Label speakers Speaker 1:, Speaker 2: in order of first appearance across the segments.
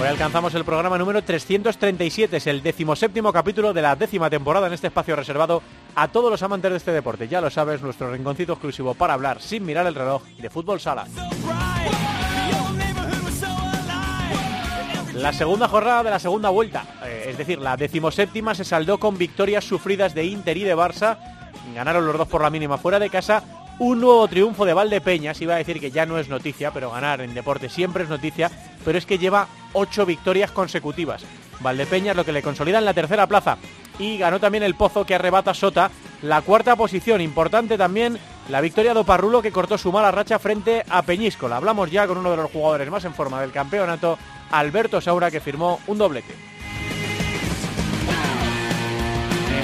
Speaker 1: Hoy alcanzamos el programa número 337, es el decimoséptimo capítulo de la décima temporada en este espacio reservado a todos los amantes de este deporte. Ya lo sabes, nuestro rinconcito exclusivo para hablar sin mirar el reloj de fútbol sala. La segunda jornada de la segunda vuelta, eh, es decir, la decimoséptima, se saldó con victorias sufridas de Inter y de Barça. Ganaron los dos por la mínima fuera de casa. Un nuevo triunfo de Valdepeñas, iba a decir que ya no es noticia, pero ganar en deporte siempre es noticia, pero es que lleva ocho victorias consecutivas. Valdepeñas lo que le consolida en la tercera plaza y ganó también el Pozo que arrebata Sota la cuarta posición. Importante también la victoria de Oparrulo que cortó su mala racha frente a Peñíscola. Hablamos ya con uno de los jugadores más en forma del campeonato, Alberto Saura, que firmó un doblete.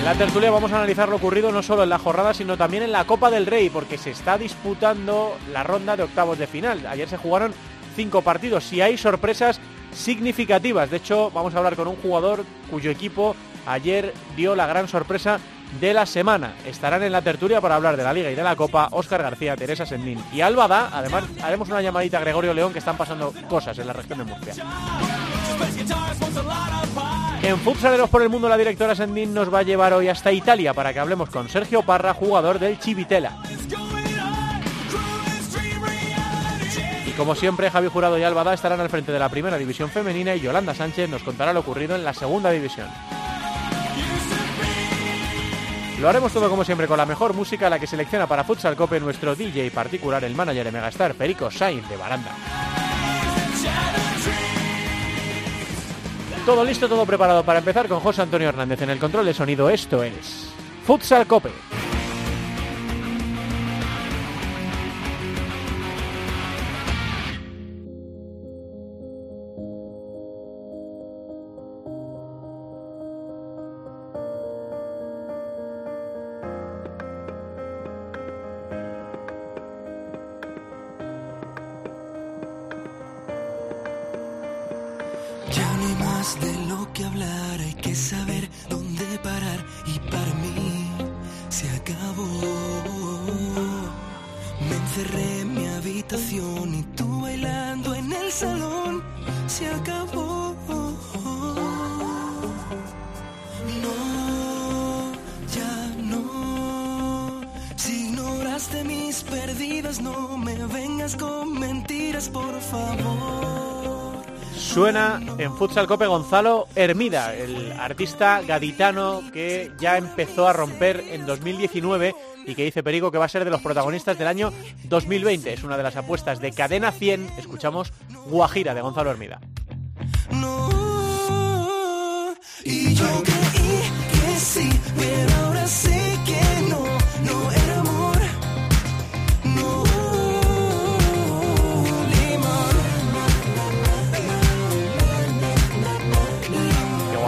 Speaker 1: En la tertulia vamos a analizar lo ocurrido no solo en la jornada, sino también en la Copa del Rey, porque se está disputando la ronda de octavos de final. Ayer se jugaron cinco partidos y hay sorpresas significativas. De hecho, vamos a hablar con un jugador cuyo equipo ayer dio la gran sorpresa de la semana. Estarán en la tertulia para hablar de la Liga y de la Copa Óscar García, Teresa Sendín y Álvada. Además, haremos una llamadita a Gregorio León que están pasando cosas en la región de Murcia. En Futsaleros por el Mundo, la directora Sendín nos va a llevar hoy hasta Italia para que hablemos con Sergio Parra, jugador del Chivitela. Y como siempre, Javi Jurado y Álvada estarán al frente de la primera división femenina y Yolanda Sánchez nos contará lo ocurrido en la segunda división. Lo haremos todo como siempre con la mejor música, la que selecciona para Futsal Cope nuestro DJ particular, el manager de Megastar, Perico Sainz de Baranda. Todo listo, todo preparado para empezar con José Antonio Hernández en el control de sonido. Esto es Futsal Cope. Futsal Cope Gonzalo Hermida, el artista gaditano que ya empezó a romper en 2019 y que dice Perico que va a ser de los protagonistas del año 2020. Es una de las apuestas de Cadena 100. Escuchamos Guajira de Gonzalo Hermida.
Speaker 2: No,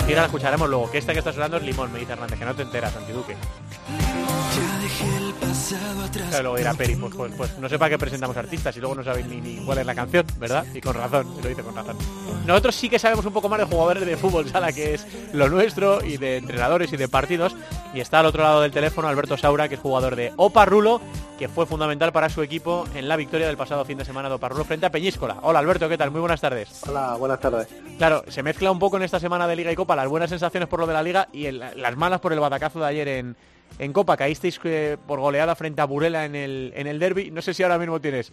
Speaker 1: Guajira la escucharemos luego. Que esta que está sonando es Limón, me dice Hernández, que no te enteras, Antiduque. Claro, luego dirá Peri, pues, pues, pues no sé para qué presentamos artistas y luego no sabéis ni, ni cuál es la canción, ¿verdad? Y con razón, lo dice con razón. Nosotros sí que sabemos un poco más de jugadores de fútbol sala, que es lo nuestro, y de entrenadores y de partidos. Y está al otro lado del teléfono Alberto Saura, que es jugador de Opa Rulo, que fue fundamental para su equipo en la victoria del pasado fin de semana de Opa Rulo frente a Peñíscola. Hola Alberto, ¿qué tal? Muy buenas tardes.
Speaker 3: Hola, buenas tardes.
Speaker 1: Claro, se mezcla un poco en esta semana de Liga y Copa las buenas sensaciones por lo de la Liga y el- las malas por el batacazo de ayer en, en Copa. Caísteis eh, por goleada frente a Burela en el, en el derby. No sé si ahora mismo tienes.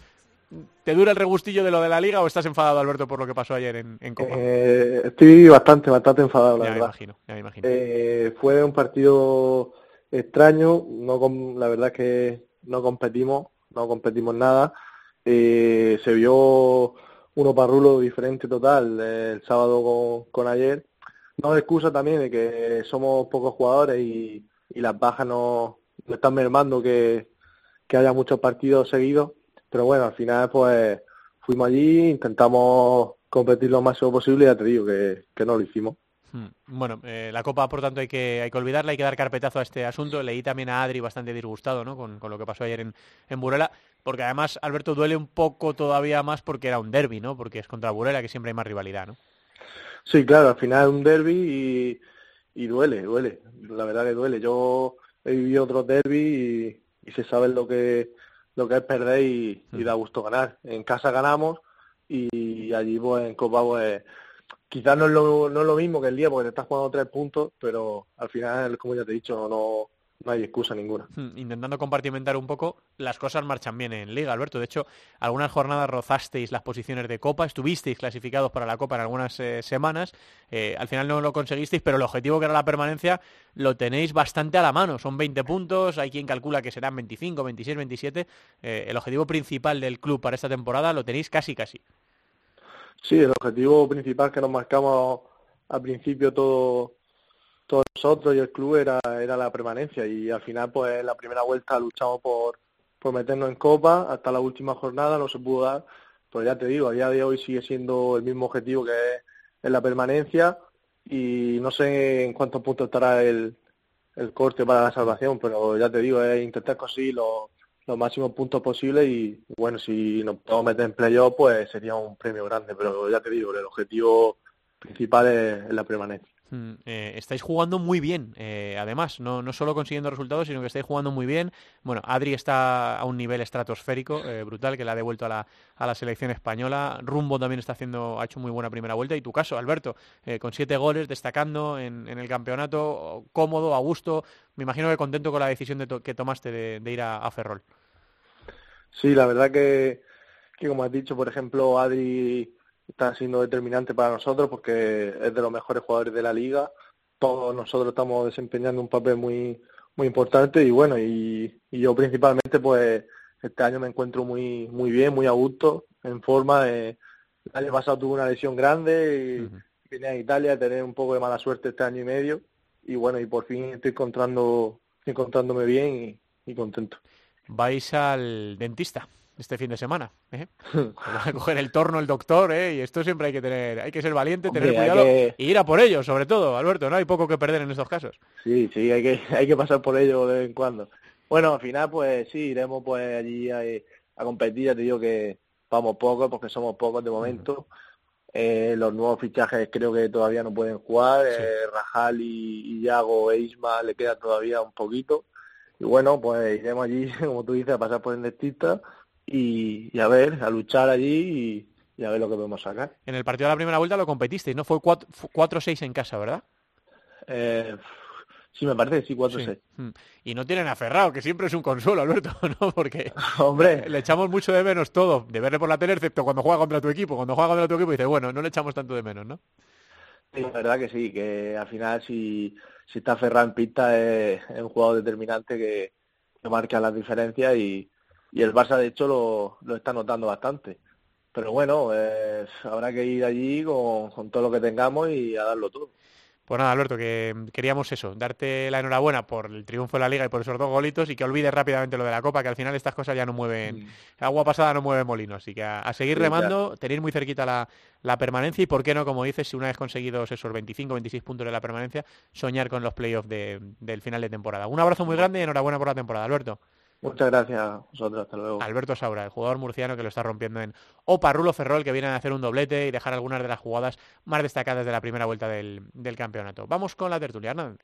Speaker 1: ¿Te dura el regustillo de lo de la Liga o estás enfadado, Alberto, por lo que pasó ayer en, en Copa?
Speaker 3: Eh, estoy bastante, bastante enfadado, la
Speaker 1: ya me
Speaker 3: verdad.
Speaker 1: imagino, ya me imagino.
Speaker 3: Eh, fue un partido extraño, no la verdad es que no competimos, no competimos nada. Eh, se vio uno parrulo diferente total eh, el sábado con, con ayer. No es excusa también de que somos pocos jugadores y, y las bajas no, no están mermando que, que haya muchos partidos seguidos. Pero bueno, al final pues fuimos allí, intentamos competir lo máximo posible y ya te digo que, que no lo hicimos.
Speaker 1: Hmm. Bueno, eh, la Copa, por tanto, hay que, hay que olvidarla, hay que dar carpetazo a este asunto. Leí también a Adri bastante disgustado ¿no? con, con lo que pasó ayer en, en Burela, porque además, Alberto, duele un poco todavía más porque era un derby, ¿no? Porque es contra Burela, que siempre hay más rivalidad, ¿no?
Speaker 3: Sí, claro, al final es un derby y, y duele, duele. La verdad que duele. Yo he vivido otros derby y, y se sabe lo que, lo que es perder y, y da gusto ganar. En casa ganamos y allí pues en Copa pues quizás no es lo, no es lo mismo que el día porque te estás jugando tres puntos, pero al final, como ya te he dicho, no, no hay excusa ninguna.
Speaker 1: Hmm, Intentando compartimentar un poco, las cosas marchan bien en Liga, Alberto. De hecho, algunas jornadas rozasteis las posiciones de Copa, estuvisteis clasificados para la Copa en algunas eh, semanas, eh, al final no lo conseguisteis, pero el objetivo que era la permanencia lo tenéis bastante a la mano. Son 20 puntos, hay quien calcula que serán 25, 26, 27. Eh, el objetivo principal del club para esta temporada lo tenéis casi, casi.
Speaker 3: Sí, el objetivo principal que nos marcamos al principio todo, todos nosotros y el club era, era la permanencia. Y al final pues en la primera vuelta luchamos por, por meternos en Copa, hasta la última jornada no se pudo dar, pero ya te digo, a día de hoy sigue siendo el mismo objetivo que es, la permanencia. Y no sé en cuántos puntos estará el, el corte para la salvación, pero ya te digo, es intentar conseguir los, los máximos puntos posibles. Y bueno, si nos podemos meter en playoff pues sería un premio grande, pero ya te digo, el objetivo principal es la permanencia.
Speaker 1: Mm, eh, estáis jugando muy bien, eh, además, no, no solo consiguiendo resultados, sino que estáis jugando muy bien. Bueno, Adri está a un nivel estratosférico, eh, brutal, que le ha devuelto a la, a la selección española. Rumbo también está haciendo, ha hecho muy buena primera vuelta. Y tu caso, Alberto, con siete goles, destacando en, el campeonato, cómodo, a gusto. Me imagino que contento con la decisión de to- que tomaste de, de ir a, a Ferrol.
Speaker 3: Sí, la verdad que, que como has dicho, por ejemplo, Adri está siendo determinante para nosotros porque es de los mejores jugadores de la liga. Todos nosotros estamos desempeñando un papel muy muy importante y bueno, y, y yo principalmente pues este año me encuentro muy muy bien, muy a gusto, en forma. De, el año pasado tuve una lesión grande y vine a Italia a tener un poco de mala suerte este año y medio y bueno, y por fin estoy encontrando encontrándome bien y, y contento.
Speaker 1: Vais al dentista este fin de semana. ¿eh? Va a coger el torno el doctor, ¿eh? y esto siempre hay que tener, hay que ser valiente, tener
Speaker 3: Hombre,
Speaker 1: cuidado
Speaker 3: que-
Speaker 1: y ir a por ello, sobre todo, Alberto, ¿no? Hay poco que perder en estos casos.
Speaker 3: Sí, sí, hay que, hay que pasar por ello de vez en cuando. Bueno, al final, pues sí, iremos pues allí a, a competir. Ya te digo que vamos pocos, porque somos pocos de momento. Eh, los nuevos fichajes creo que todavía no pueden jugar.
Speaker 1: Sí.
Speaker 3: Eh, Rajal y, y Yago e Isma le queda todavía un poquito. Y bueno, pues iremos allí, como tú dices, a pasar por el dentista y, y a ver, a luchar allí y, y a ver lo que podemos sacar.
Speaker 1: En el partido de la primera vuelta lo competisteis, ¿no? Fue 4-6 en casa, ¿verdad?
Speaker 3: Eh, sí, me parece sí, 4-6.
Speaker 1: Sí. Mm. Y no tienen aferrado, que siempre es un consuelo, Alberto, ¿no? Porque
Speaker 3: Hombre,
Speaker 1: le echamos mucho de menos todo, de verle por la tele, excepto cuando juega contra tu equipo. Cuando juega contra tu equipo dices, bueno, no le echamos tanto de menos, ¿no?
Speaker 3: Sí, la verdad que sí, que al final si, si está Ferran en pista es, es un jugador determinante que, que marca las diferencias y, y el Barça de hecho lo, lo está notando bastante. Pero bueno, eh, habrá que ir allí con, con todo lo que tengamos y a darlo todo.
Speaker 1: Pues nada, Alberto, que queríamos eso, darte la enhorabuena por el triunfo de la Liga y por esos dos golitos y que olvides rápidamente lo de la Copa, que al final estas cosas ya no mueven, agua pasada no mueve molino, así que a, a seguir
Speaker 3: Sí,
Speaker 1: remando, tenéis muy cerquita la, la permanencia y por qué no, como dices, si una vez conseguidos esos 25, 26 puntos de la permanencia, soñar con los playoffs de- del final de temporada. Un abrazo muy grande y enhorabuena por la temporada, Alberto.
Speaker 3: Muchas gracias a vosotros, hasta luego.
Speaker 1: Alberto Saura, el jugador murciano que lo está rompiendo en Opa Rulo Ferrol, que viene a hacer un doblete y dejar algunas de las jugadas más destacadas de la primera vuelta del, del campeonato. Vamos con la tertulia, Hernán.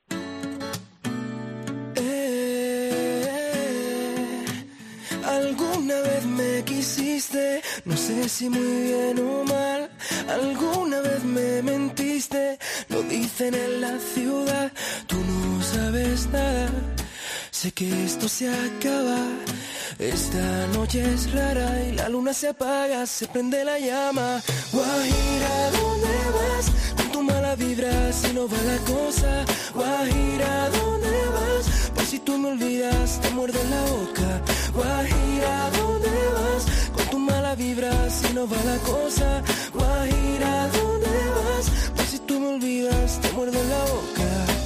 Speaker 2: Alguna vez me quisiste, no sé si muy bien o mal. Alguna vez me mentiste, lo dicen en la ciudad. Tú no sabes nada, sé que esto se acaba. Esta noche es rara y la luna se apaga, se prende la llama. Guajira, ¿dónde vas? Con tu mala vibra, si no va la cosa. Guajira, ¿dónde vas? Pues si tú me olvidas, te muerdo en la boca. Guajira, ¿dónde vas? Con tu mala vibra, si no va la cosa. Guajira, ¿dónde vas? Pues si tú me olvidas, te muerdo en la boca.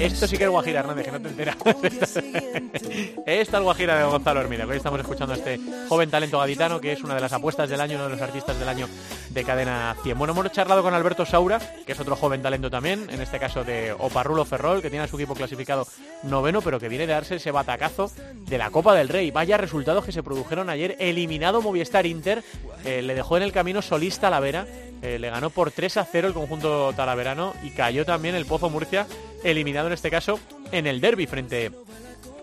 Speaker 1: Esto sí que es Guajira, Hernández, que no te enteras. Esta es Guajira de Gonzalo Hermida. Hoy estamos escuchando a este joven talento gaditano que es una de las apuestas del año, uno de los artistas del año de Cadena 100. Bueno, hemos charlado con Alberto Saura, que es otro joven talento también, en este caso de Oparrulo Ferrol, que tiene a su equipo clasificado noveno, pero que viene de darse ese batacazo de la Copa del Rey. Vaya resultados que se produjeron ayer. Eliminado Movistar Inter, eh, le dejó en el camino solista la Vera eh, le ganó por 3 a 0 el conjunto talaverano y cayó también el Pozo Murcia, eliminado en este caso en el derby frente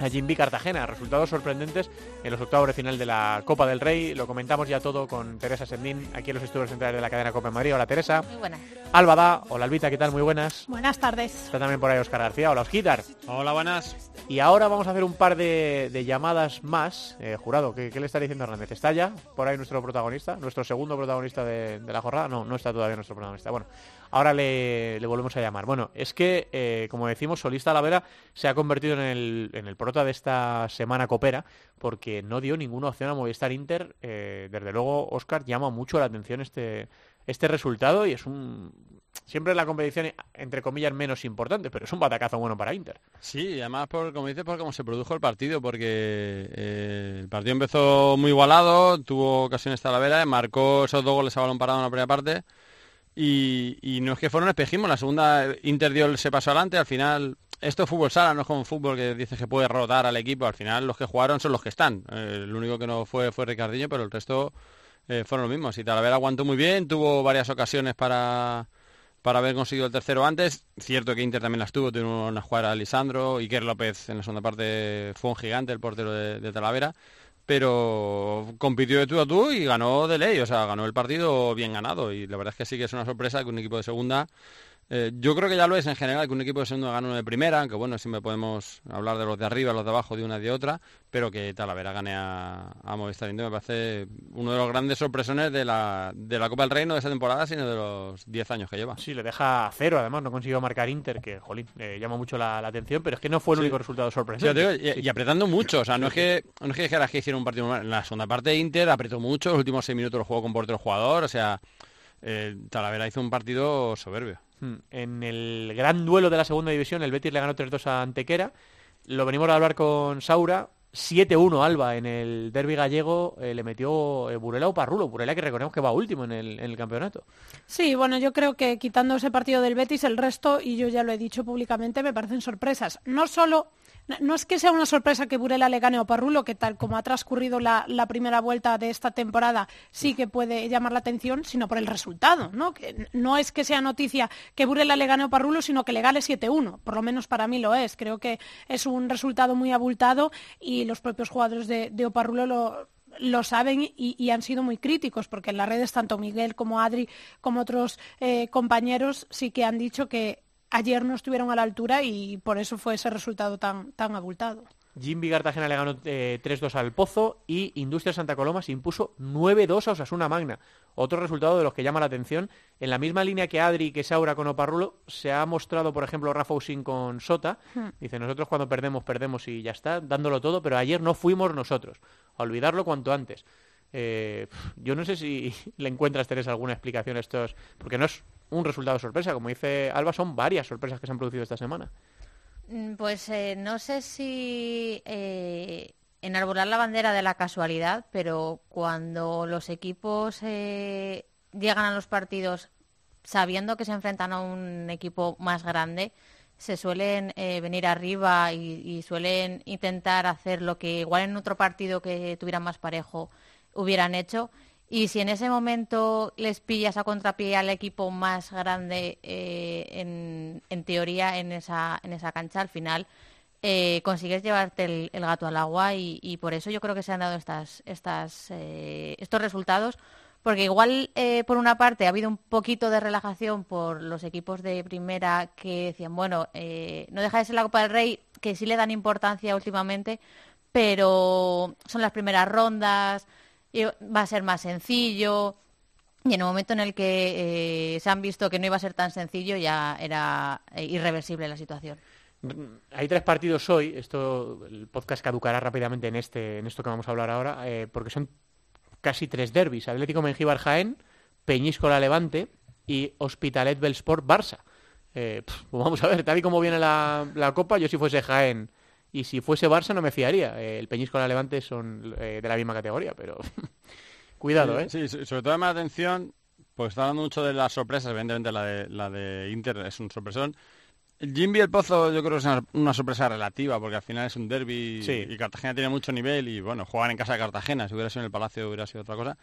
Speaker 1: a Jimby Cartagena. Resultados sorprendentes en los octavos de final de la Copa del Rey. Lo comentamos ya todo con Teresa Sendín aquí en los estudios centrales de la cadena Copa de Madrid. Hola Teresa.
Speaker 4: Muy buenas.
Speaker 1: Alba da. Hola Albita, ¿qué tal? Muy buenas.
Speaker 5: Buenas tardes.
Speaker 1: Está también por ahí Oscar García. Hola Osquitar.
Speaker 6: Hola, buenas.
Speaker 1: Y ahora vamos a hacer un par de, de llamadas más. Eh, jurado, ¿qué, ¿qué, le está diciendo Hernández? ¿Está ya por ahí nuestro protagonista? ¿Nuestro segundo protagonista de, de la jornada? No, no está todavía nuestro protagonista. Bueno, ahora le, volvemos a llamar. Bueno, es que, eh, como decimos, Solista Lavera se ha convertido en el, en el prota de esta semana copera porque no dio ninguna opción a Movistar Inter. Eh, desde luego, Oscar llama mucho la atención este, este resultado y es un siempre la competición entre comillas menos importante, pero es un batacazo bueno para Inter.
Speaker 6: Sí, además por como dices por cómo se produjo el partido, porque eh, el partido empezó muy igualado, tuvo ocasiones Talavera, marcó esos dos goles a balón parado en la primera parte y, no es que fueron espejismo, la segunda Inter dio ese paso adelante, al final esto es fútbol sala, no es como fútbol que dices que puede rotar al equipo, al final los que jugaron son los que están, eh, el único que no fue fue Ricardinho, pero el resto eh, fueron los mismos y Talavera aguantó muy bien, tuvo varias ocasiones para para haber conseguido el tercero antes. Cierto que Inter también las tuvo, tuvo una jugada a Lisandro, Iker López en la segunda parte fue un gigante, el portero de, Talavera, pero compitió de tú a tú y ganó de ley, o sea, ganó el partido bien ganado. Y la verdad es que sí que es una sorpresa que un equipo de segunda eh, yo creo que ya lo es en general que un equipo de segunda gane uno de primera, aunque bueno, siempre podemos hablar de los de arriba, los de abajo, de una y de otra, pero que Talavera gane a, a Movistar me parece uno de los grandes sorpresones de la, de la Copa del Reino de esta temporada, sino de los 10 años que lleva.
Speaker 1: Sí, le deja a cero, además, no consiguió marcar Inter, que, jolín, eh, llama mucho la, la, atención, pero es que no fue el sí. único resultado sorprendente.
Speaker 6: Sí, y, y, apretando mucho, o sea, no es que no es que dijeras que hicieron un partido mal. En la segunda parte Inter apretó mucho, los últimos seis minutos lo jugó con portero jugador, o sea, eh, Talavera hizo un partido soberbio.
Speaker 1: Hmm. En el gran duelo de la segunda división, el Betis le ganó 3-2 a Antequera. Lo venimos a hablar con Saura. 7-1 Alba en el derby gallego eh, le metió eh, Burela o Parrulo. Burela que recordemos que va último en el, en el, campeonato.
Speaker 5: Sí, bueno, yo creo que quitando ese partido del Betis, el resto, y yo ya lo he dicho públicamente, me parecen sorpresas. No solo no es que sea una sorpresa que Burela le gane a Parrulo, que tal como ha transcurrido la, primera vuelta de esta temporada sí que puede llamar la atención, sino por el resultado, ¿no? No es que sea noticia que Burela le gane a Parrulo, sino que le gane 7-1, por lo menos para mí lo es. Creo que es un resultado muy abultado y los propios jugadores de, Oparrulo lo, saben y, y, han sido muy críticos, porque en las redes tanto Miguel como Adri como otros eh, compañeros sí que han dicho que ayer no estuvieron a la altura y por eso fue ese resultado tan, tan abultado.
Speaker 1: Jimby Cartagena le ganó eh, 3-2 al Pozo y Industria Santa Coloma se impuso 9-2 a Osasuna Magna. Otro resultado de los que llama la atención. En la misma línea que Adri y que Saura con Oparrulo, se ha mostrado, por ejemplo, Rafa Usín con Sota. Hmm. Dice, nosotros cuando perdemos, perdemos y ya está, dándolo todo, pero ayer no fuimos nosotros. A olvidarlo cuanto antes. Eh, yo no sé si le encuentras, Teresa, alguna explicación a estos... Porque no es un resultado sorpresa. Como dice Alba, son varias sorpresas que se han producido esta semana.
Speaker 4: Pues eh, no sé si eh, enarbolar la bandera de la casualidad, pero cuando los equipos eh, llegan a los partidos sabiendo que se enfrentan a un equipo más grande, se suelen eh, venir arriba y, y, suelen intentar hacer lo que igual en otro partido que tuvieran más parejo hubieran hecho. Y si en ese momento les pillas a contrapié al equipo más grande, eh, en, teoría, en esa, en esa cancha, al final eh, consigues llevarte el, gato al agua y, por eso yo creo que se han dado estas, estas, eh, estos resultados. Porque igual, por una parte, ha habido un poquito de relajación por los equipos de primera que decían, bueno, no deja de ser la Copa del Rey, que sí le dan importancia últimamente, pero son las primeras rondas, va a ser más sencillo. Y en el momento en el que eh, se han visto que no iba a ser tan sencillo, ya era eh, irreversible la situación.
Speaker 1: Hay tres partidos hoy. Esto, el podcast caducará rápidamente en este, en esto que vamos a hablar ahora, eh, porque son casi tres derbis: Atlético Mengíbar Jaén, Peñíscola Levante y Hospitalet Belsport Barça. Eh, pf, pues vamos a ver, tal y como viene la, la Copa, yo si fuese Jaén y si fuese Barça no me fiaría. Eh, el Peñíscola y la Levante son eh, de la misma categoría, pero cuidado, ¿eh?
Speaker 6: Sí, sí, sobre todo la atención, pues está hablando mucho de las sorpresas, evidentemente la de, la de Inter es un sorpresón. El Jimby el Pozo yo creo que es una, una sorpresa relativa, porque al final es un derby
Speaker 1: Sí.
Speaker 6: y Cartagena tiene mucho nivel y bueno, juegan en casa de Cartagena, si hubiera sido en el Palacio hubiera sido otra cosa.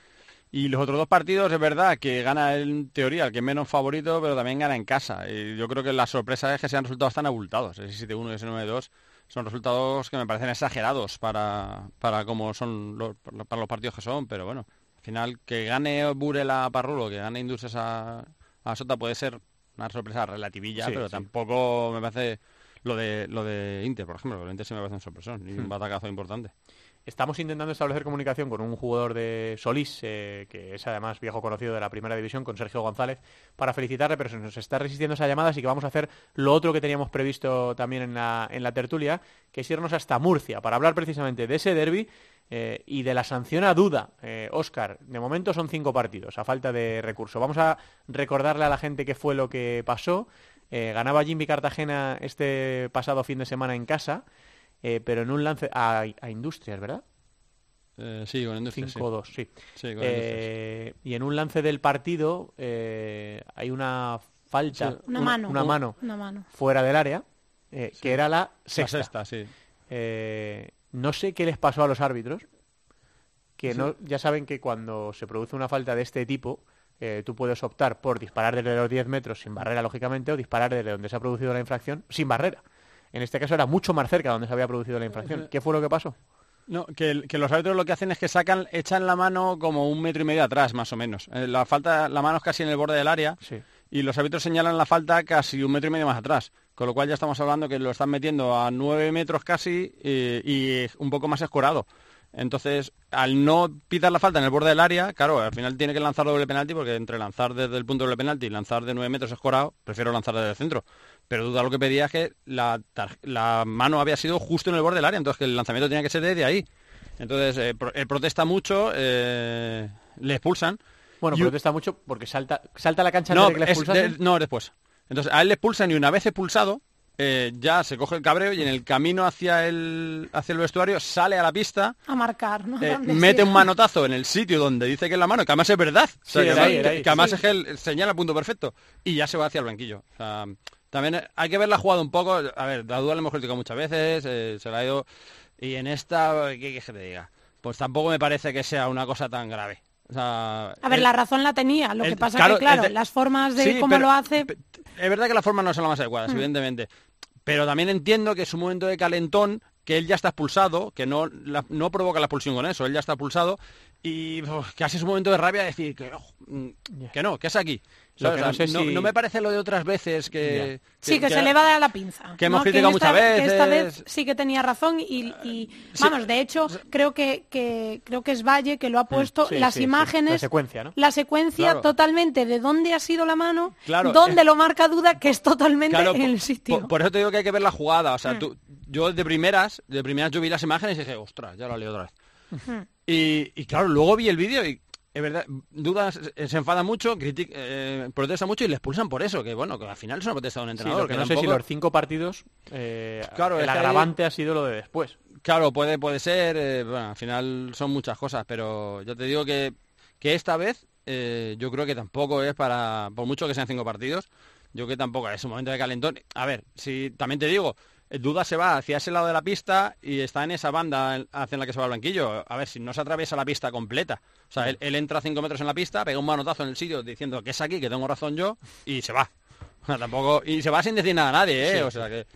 Speaker 6: Y los otros dos partidos es verdad que gana en teoría el que es menos favorito, pero también gana en casa. Y yo creo que la sorpresa es que sean resultados tan abultados. Ese 7-1 y ese 9-2 son resultados que me parecen exagerados para, para como son los, para los partidos que son, pero bueno, al final que gane Burel a Parrulo, que gane Industrias a, a Sota puede ser una sorpresa relativilla,
Speaker 1: Sí,
Speaker 6: pero
Speaker 1: sí.
Speaker 6: tampoco me parece lo de lo de Inter, por ejemplo, lo de Inter sí me parece un sorpresón y
Speaker 1: Hmm.
Speaker 6: un batacazo importante.
Speaker 1: Estamos intentando establecer comunicación con un jugador de Solís, eh, que es además viejo conocido de la primera división, con Sergio González, para felicitarle, pero se nos está resistiendo esa llamada, así que vamos a hacer lo otro que teníamos previsto también en la, en la tertulia, que es irnos hasta Murcia, para hablar precisamente de ese derby eh, y de la sanción a duda. Eh, Óscar, de momento son cinco partidos, a falta de recurso. Vamos a recordarle a la gente qué fue lo que pasó. Eh, ganaba Jimmy Cartagena este pasado fin de semana en casa, eh, pero en un lance a, a Industrias, ¿verdad?
Speaker 6: Eh, sí, con Industrias, sí.
Speaker 1: 5-2, sí.
Speaker 6: Sí, con
Speaker 1: Eh, y en un lance del partido eh, hay una falta,
Speaker 6: Sí.
Speaker 5: Una mano.
Speaker 1: una mano
Speaker 5: Una mano.
Speaker 1: fuera del área, eh, que era la
Speaker 6: La
Speaker 1: sexta.
Speaker 6: sí.
Speaker 1: Eh, no sé qué les pasó a los árbitros, que no, ya saben que cuando se produce una falta de este tipo, eh, tú puedes optar por disparar desde los 10 metros sin barrera, lógicamente, o disparar desde donde se ha producido la infracción sin barrera. En este caso era mucho más cerca donde se había producido la infracción. ¿Qué fue lo que pasó?
Speaker 6: No, que, los árbitros lo que hacen es que sacan, echan la mano como un metro y medio atrás, más o menos. Eh, La falta, la mano es casi en el borde del área
Speaker 1: Sí.
Speaker 6: y los árbitros señalan la falta casi un metro y medio más atrás. Con lo cual ya estamos hablando que lo están metiendo a nueve metros casi eh, y un poco más escorado. Entonces, al no pitar la falta en el borde del área, claro, al final tiene que lanzar doble penalti porque entre lanzar desde el punto doble penalti y lanzar de nueve metros escorado, prefiero lanzar desde el centro. Pero duda lo que pedía es que la, la mano había sido justo en el borde del área, entonces que el lanzamiento tenía que ser desde ahí. Entonces, eh, pro- él protesta mucho, eh, le expulsan.
Speaker 1: Bueno,
Speaker 6: Y-
Speaker 1: protesta mucho porque salta, salta a la cancha
Speaker 6: No,
Speaker 1: antes de que le
Speaker 6: de- no, después. Entonces, a él le expulsan y una vez expulsado, eh, ya se coge el cabreo y en el camino hacia el, hacia el vestuario sale a la pista,
Speaker 5: A marcar, ¿no?
Speaker 6: eh, mete
Speaker 5: sea.
Speaker 6: un manotazo en el sitio donde dice que es la mano, que además es verdad. O sea,
Speaker 1: Sí,
Speaker 6: que,
Speaker 1: era ahí,
Speaker 6: además-
Speaker 1: era ahí.
Speaker 6: que además
Speaker 5: Sí.
Speaker 6: es que él señala el punto perfecto. Y ya se va hacia el banquillo. O sea, también hay que verla jugado un poco. A ver, la duda la hemos criticado muchas veces, eh, se la ha ido. Y en esta, ¿qué quieres que te diga? Pues tampoco me parece que sea una cosa tan grave. O sea,
Speaker 5: A ver, la razón la tenía. Lo
Speaker 6: el-
Speaker 5: que pasa
Speaker 6: claro,
Speaker 5: que, claro,
Speaker 6: el de-
Speaker 5: las formas de
Speaker 6: Sí,
Speaker 5: cómo
Speaker 6: pero-
Speaker 5: lo hace...
Speaker 6: Es verdad que las formas no son las más adecuadas, evidentemente. Pero también entiendo que es un momento de calentón, que él ya está expulsado, que no, no provoca la expulsión con eso, él ya está expulsado, y uf, casi es un momento de rabia decir que, oh, mm, que no, que es aquí.
Speaker 1: Que no
Speaker 6: O sea,
Speaker 1: sé
Speaker 6: no,
Speaker 1: si-
Speaker 6: no me parece lo de otras veces que...
Speaker 5: Sí, que, se le va a la pinza.
Speaker 6: que hemos
Speaker 5: ¿no?
Speaker 6: criticado muchas
Speaker 5: Que esta
Speaker 6: veces.
Speaker 5: vez sí que tenía razón y, y- vamos, de hecho, creo que, que creo que es Valle que lo ha puesto
Speaker 1: Mm, sí,
Speaker 5: las
Speaker 1: sí, sí.
Speaker 5: imágenes,
Speaker 1: La secuencia, ¿no?
Speaker 5: la secuencia
Speaker 6: Claro.
Speaker 5: totalmente de dónde ha sido la mano,
Speaker 6: Claro,
Speaker 5: dónde
Speaker 6: eh,
Speaker 5: lo marca duda, que es totalmente
Speaker 6: Claro,
Speaker 5: en el
Speaker 6: por-
Speaker 5: sitio.
Speaker 6: Por, por eso te digo que hay que ver la jugada. O sea,
Speaker 5: Mm.
Speaker 6: tú- yo de primeras, de primeras yo vi las imágenes y dije, ostras, ya lo leí otra vez. Y, y claro, luego vi el vídeo y es verdad, dudas, se enfada mucho, critica, eh, protesta mucho y le expulsan por eso, que bueno, que al final es una protesta de un
Speaker 1: Sí,
Speaker 6: entrenador.
Speaker 1: lo que no sé si los cinco partidos, eh,
Speaker 6: Claro,
Speaker 1: el
Speaker 6: que ahí-
Speaker 1: agravante ha sido lo de después.
Speaker 6: Claro, puede, puede ser, eh, bueno, al final son muchas cosas, pero yo te digo que, que esta vez eh, yo creo que tampoco es para, por mucho que sean cinco partidos, yo que tampoco es un momento de calentón. A ver, si también te digo, Duda se va hacia ese lado de la pista y está en esa banda en- hacia la que se va el banquillo. A ver, si no se atraviesa la pista completa. O sea, él, él entra cinco metros en la pista, pega un manotazo en el sitio diciendo que es aquí, que tengo razón yo, y se va. O sea, tampoco, y se va sin decir nada a nadie, ¿eh?
Speaker 1: Sí,
Speaker 6: o sea que...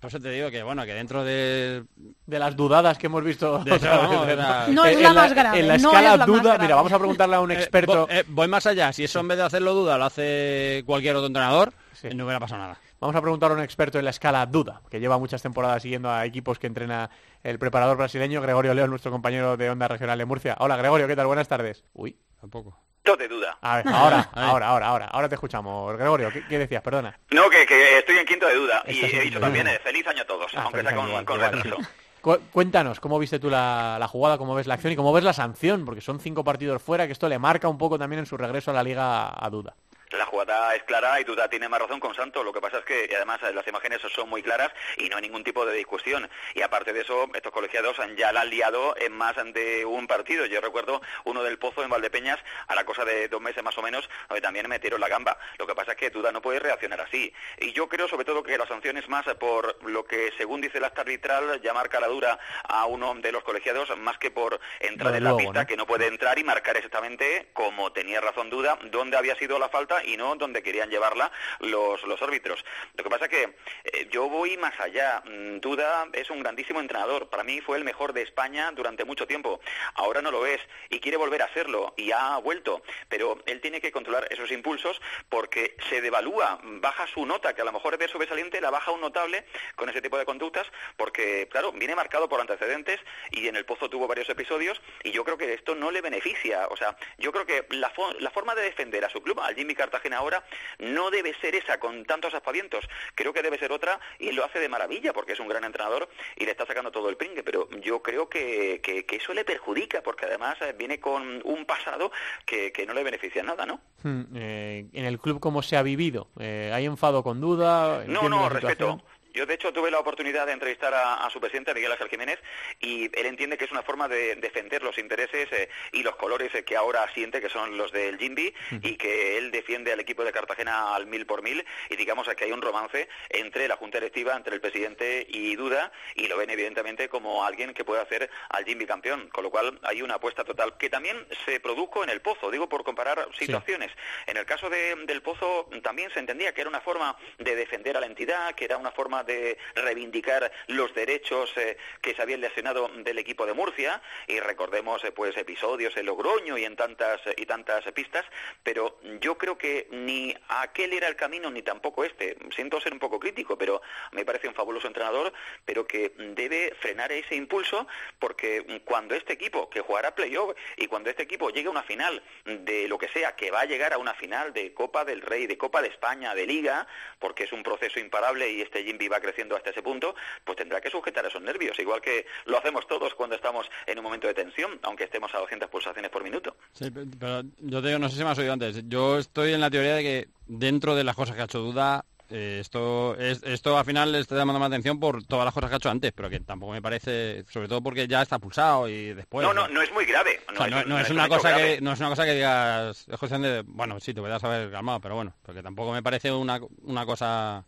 Speaker 6: Por eso te digo que, bueno, que dentro de,
Speaker 1: De las dudadas que hemos visto.
Speaker 6: De
Speaker 1: otra
Speaker 6: eso,
Speaker 1: vez,
Speaker 6: vamos, era-
Speaker 5: No es
Speaker 1: en
Speaker 5: la más grave,
Speaker 1: En la
Speaker 5: no
Speaker 1: escala
Speaker 5: es la
Speaker 1: duda, mira, vamos a preguntarle a un
Speaker 6: Eh,
Speaker 1: experto.
Speaker 6: eh, voy más allá. Si eso en vez de hacerlo duda lo hace cualquier otro entrenador,
Speaker 1: Sí.
Speaker 6: eh, no hubiera pasado nada.
Speaker 1: Vamos a preguntar a un experto en la escala duda, que lleva muchas temporadas siguiendo a equipos que entrena el preparador brasileño, Gregorio León, nuestro compañero de Onda Regional de Murcia. Hola, Gregorio, ¿qué tal? Buenas tardes. Uy.
Speaker 6: Tampoco.
Speaker 7: de duda.
Speaker 1: A ver, ahora, ahora, ahora, ahora, ahora te escuchamos. Gregorio, ¿qué, qué decías? Perdona.
Speaker 7: No, que, que estoy en quinto de duda. Y he dicho también eh, feliz año a todos,
Speaker 1: Ah,
Speaker 7: aunque sea
Speaker 1: año,
Speaker 7: con,
Speaker 1: igual,
Speaker 7: con
Speaker 1: igual,
Speaker 7: retraso.
Speaker 1: sí. Cu- Cuéntanos, ¿cómo viste tú la, la jugada, cómo ves la acción y cómo ves la sanción? Porque son cinco partidos fuera, que esto le marca un poco también en su regreso a la liga a duda.
Speaker 7: La jugada es clara y Duda tiene más razón con Santos. Lo que pasa es que además las imágenes son muy claras y no hay ningún tipo de discusión. Y aparte de eso, estos colegiados ya la han liado en más de un partido. Yo recuerdo uno del Pozo en Valdepeñas a la cosa de dos meses más o menos, donde también metieron la gamba. Lo que pasa es que Duda no puede reaccionar así. Y yo creo sobre todo que la sanción es más por lo que, según dice el acta arbitral, llamar dura a uno de los colegiados más que por entrar en la pista, que no puede entrar y marcar exactamente, como tenía razón Duda, dónde había sido la falta y no dónde querían llevarla los, los árbitros. Lo que pasa que eh, yo voy más allá. Mm, Duda es un grandísimo entrenador. Para mí fue el mejor de España durante mucho tiempo. Ahora no lo es y quiere volver a serlo y ha vuelto. Pero él tiene que controlar esos impulsos porque se devalúa, baja su nota, que a lo mejor es de sobresaliente, la baja un notable con ese tipo de conductas porque, claro, viene marcado por antecedentes y en el Pozo tuvo varios episodios y yo creo que esto no le beneficia. O sea, yo creo que la, la forma de defender a su club, al Jimmy Cartagena ahora, no debe ser esa con tantos aspavientos. Creo que debe ser otra y lo hace de maravilla porque es un gran entrenador y le está sacando todo el pringue, pero yo creo que, que, eso le perjudica porque además eh, viene con un pasado que, que no le beneficia nada, ¿no?
Speaker 1: Hmm, eh, en el club, ¿cómo se ha vivido? Eh, ¿Hay enfado con duda?
Speaker 7: No, no, respeto. Yo, de hecho, tuve la oportunidad de entrevistar a, su presidente, Miguel Ángel Jiménez, y él entiende que es una forma de defender los intereses eh, y los colores eh, que ahora siente, que son los del Jimby, y que él defiende al equipo de Cartagena al mil por mil, y digamos que hay un romance entre la Junta Directiva, entre el presidente y Duda, y lo ven evidentemente como alguien que puede hacer al Jimby campeón, con lo cual hay una apuesta total, que también se produjo en el Pozo, digo por comparar situaciones. En el caso del Pozo también se entendía que era una forma de defender a la entidad, que era una forma de reivindicar los derechos eh, que se habían lesionado del equipo de Murcia y recordemos eh, pues episodios en Logroño y en tantas y tantas pistas, pero yo creo que ni aquel era el camino ni tampoco este. Siento ser un poco crítico, pero me parece un fabuloso entrenador, pero que debe frenar ese impulso porque cuando este equipo que jugará playoff y cuando este equipo llegue a una final de lo que sea, que va a llegar a una final de Copa del Rey, de Copa de España, de Liga, porque es un proceso imparable y este Jimby va creciendo hasta ese punto, pues tendrá que sujetar esos nervios, igual que lo hacemos todos cuando estamos en un momento de tensión, aunque estemos a 200 pulsaciones por minuto.
Speaker 6: Sí, pero yo te digo, no sé si me has oído antes, yo estoy en la teoría de que dentro de las cosas que ha hecho Duda, eh, esto, es, esto al final le está llamando más atención por todas las cosas que ha hecho antes, pero que tampoco me parece, sobre todo porque ya está pulsado y después.
Speaker 7: No, no, no es muy grave.
Speaker 6: No, es, una cosa que no es una cosa que digas, es cuestión de, bueno, sí, te voy a saber calmado, pero bueno, porque tampoco me parece una, una cosa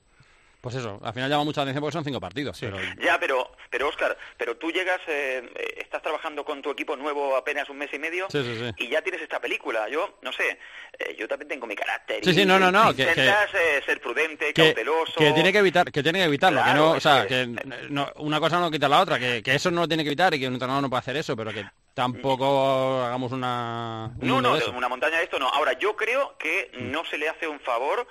Speaker 6: pues eso, al final llama mucha atención porque son cinco partidos.
Speaker 7: Ya, pero, pero Oscar, pero tú llegas, eh, estás trabajando con tu equipo nuevo apenas un mes y medio y ya tienes esta película. Yo, no sé, eh, yo también tengo mi carácter.
Speaker 6: Sí, sí, no, no, no.
Speaker 7: Intentas eh, ser prudente, cauteloso.
Speaker 6: Que tiene que evitar, que tiene que evitarlo. que no, o sea, que una cosa no quita la otra, que, eso no lo tiene que evitar y que un entrenador no puede hacer eso, pero que tampoco hagamos una...
Speaker 7: no, no, una montaña de esto no. Ahora, yo creo que no se le hace un favor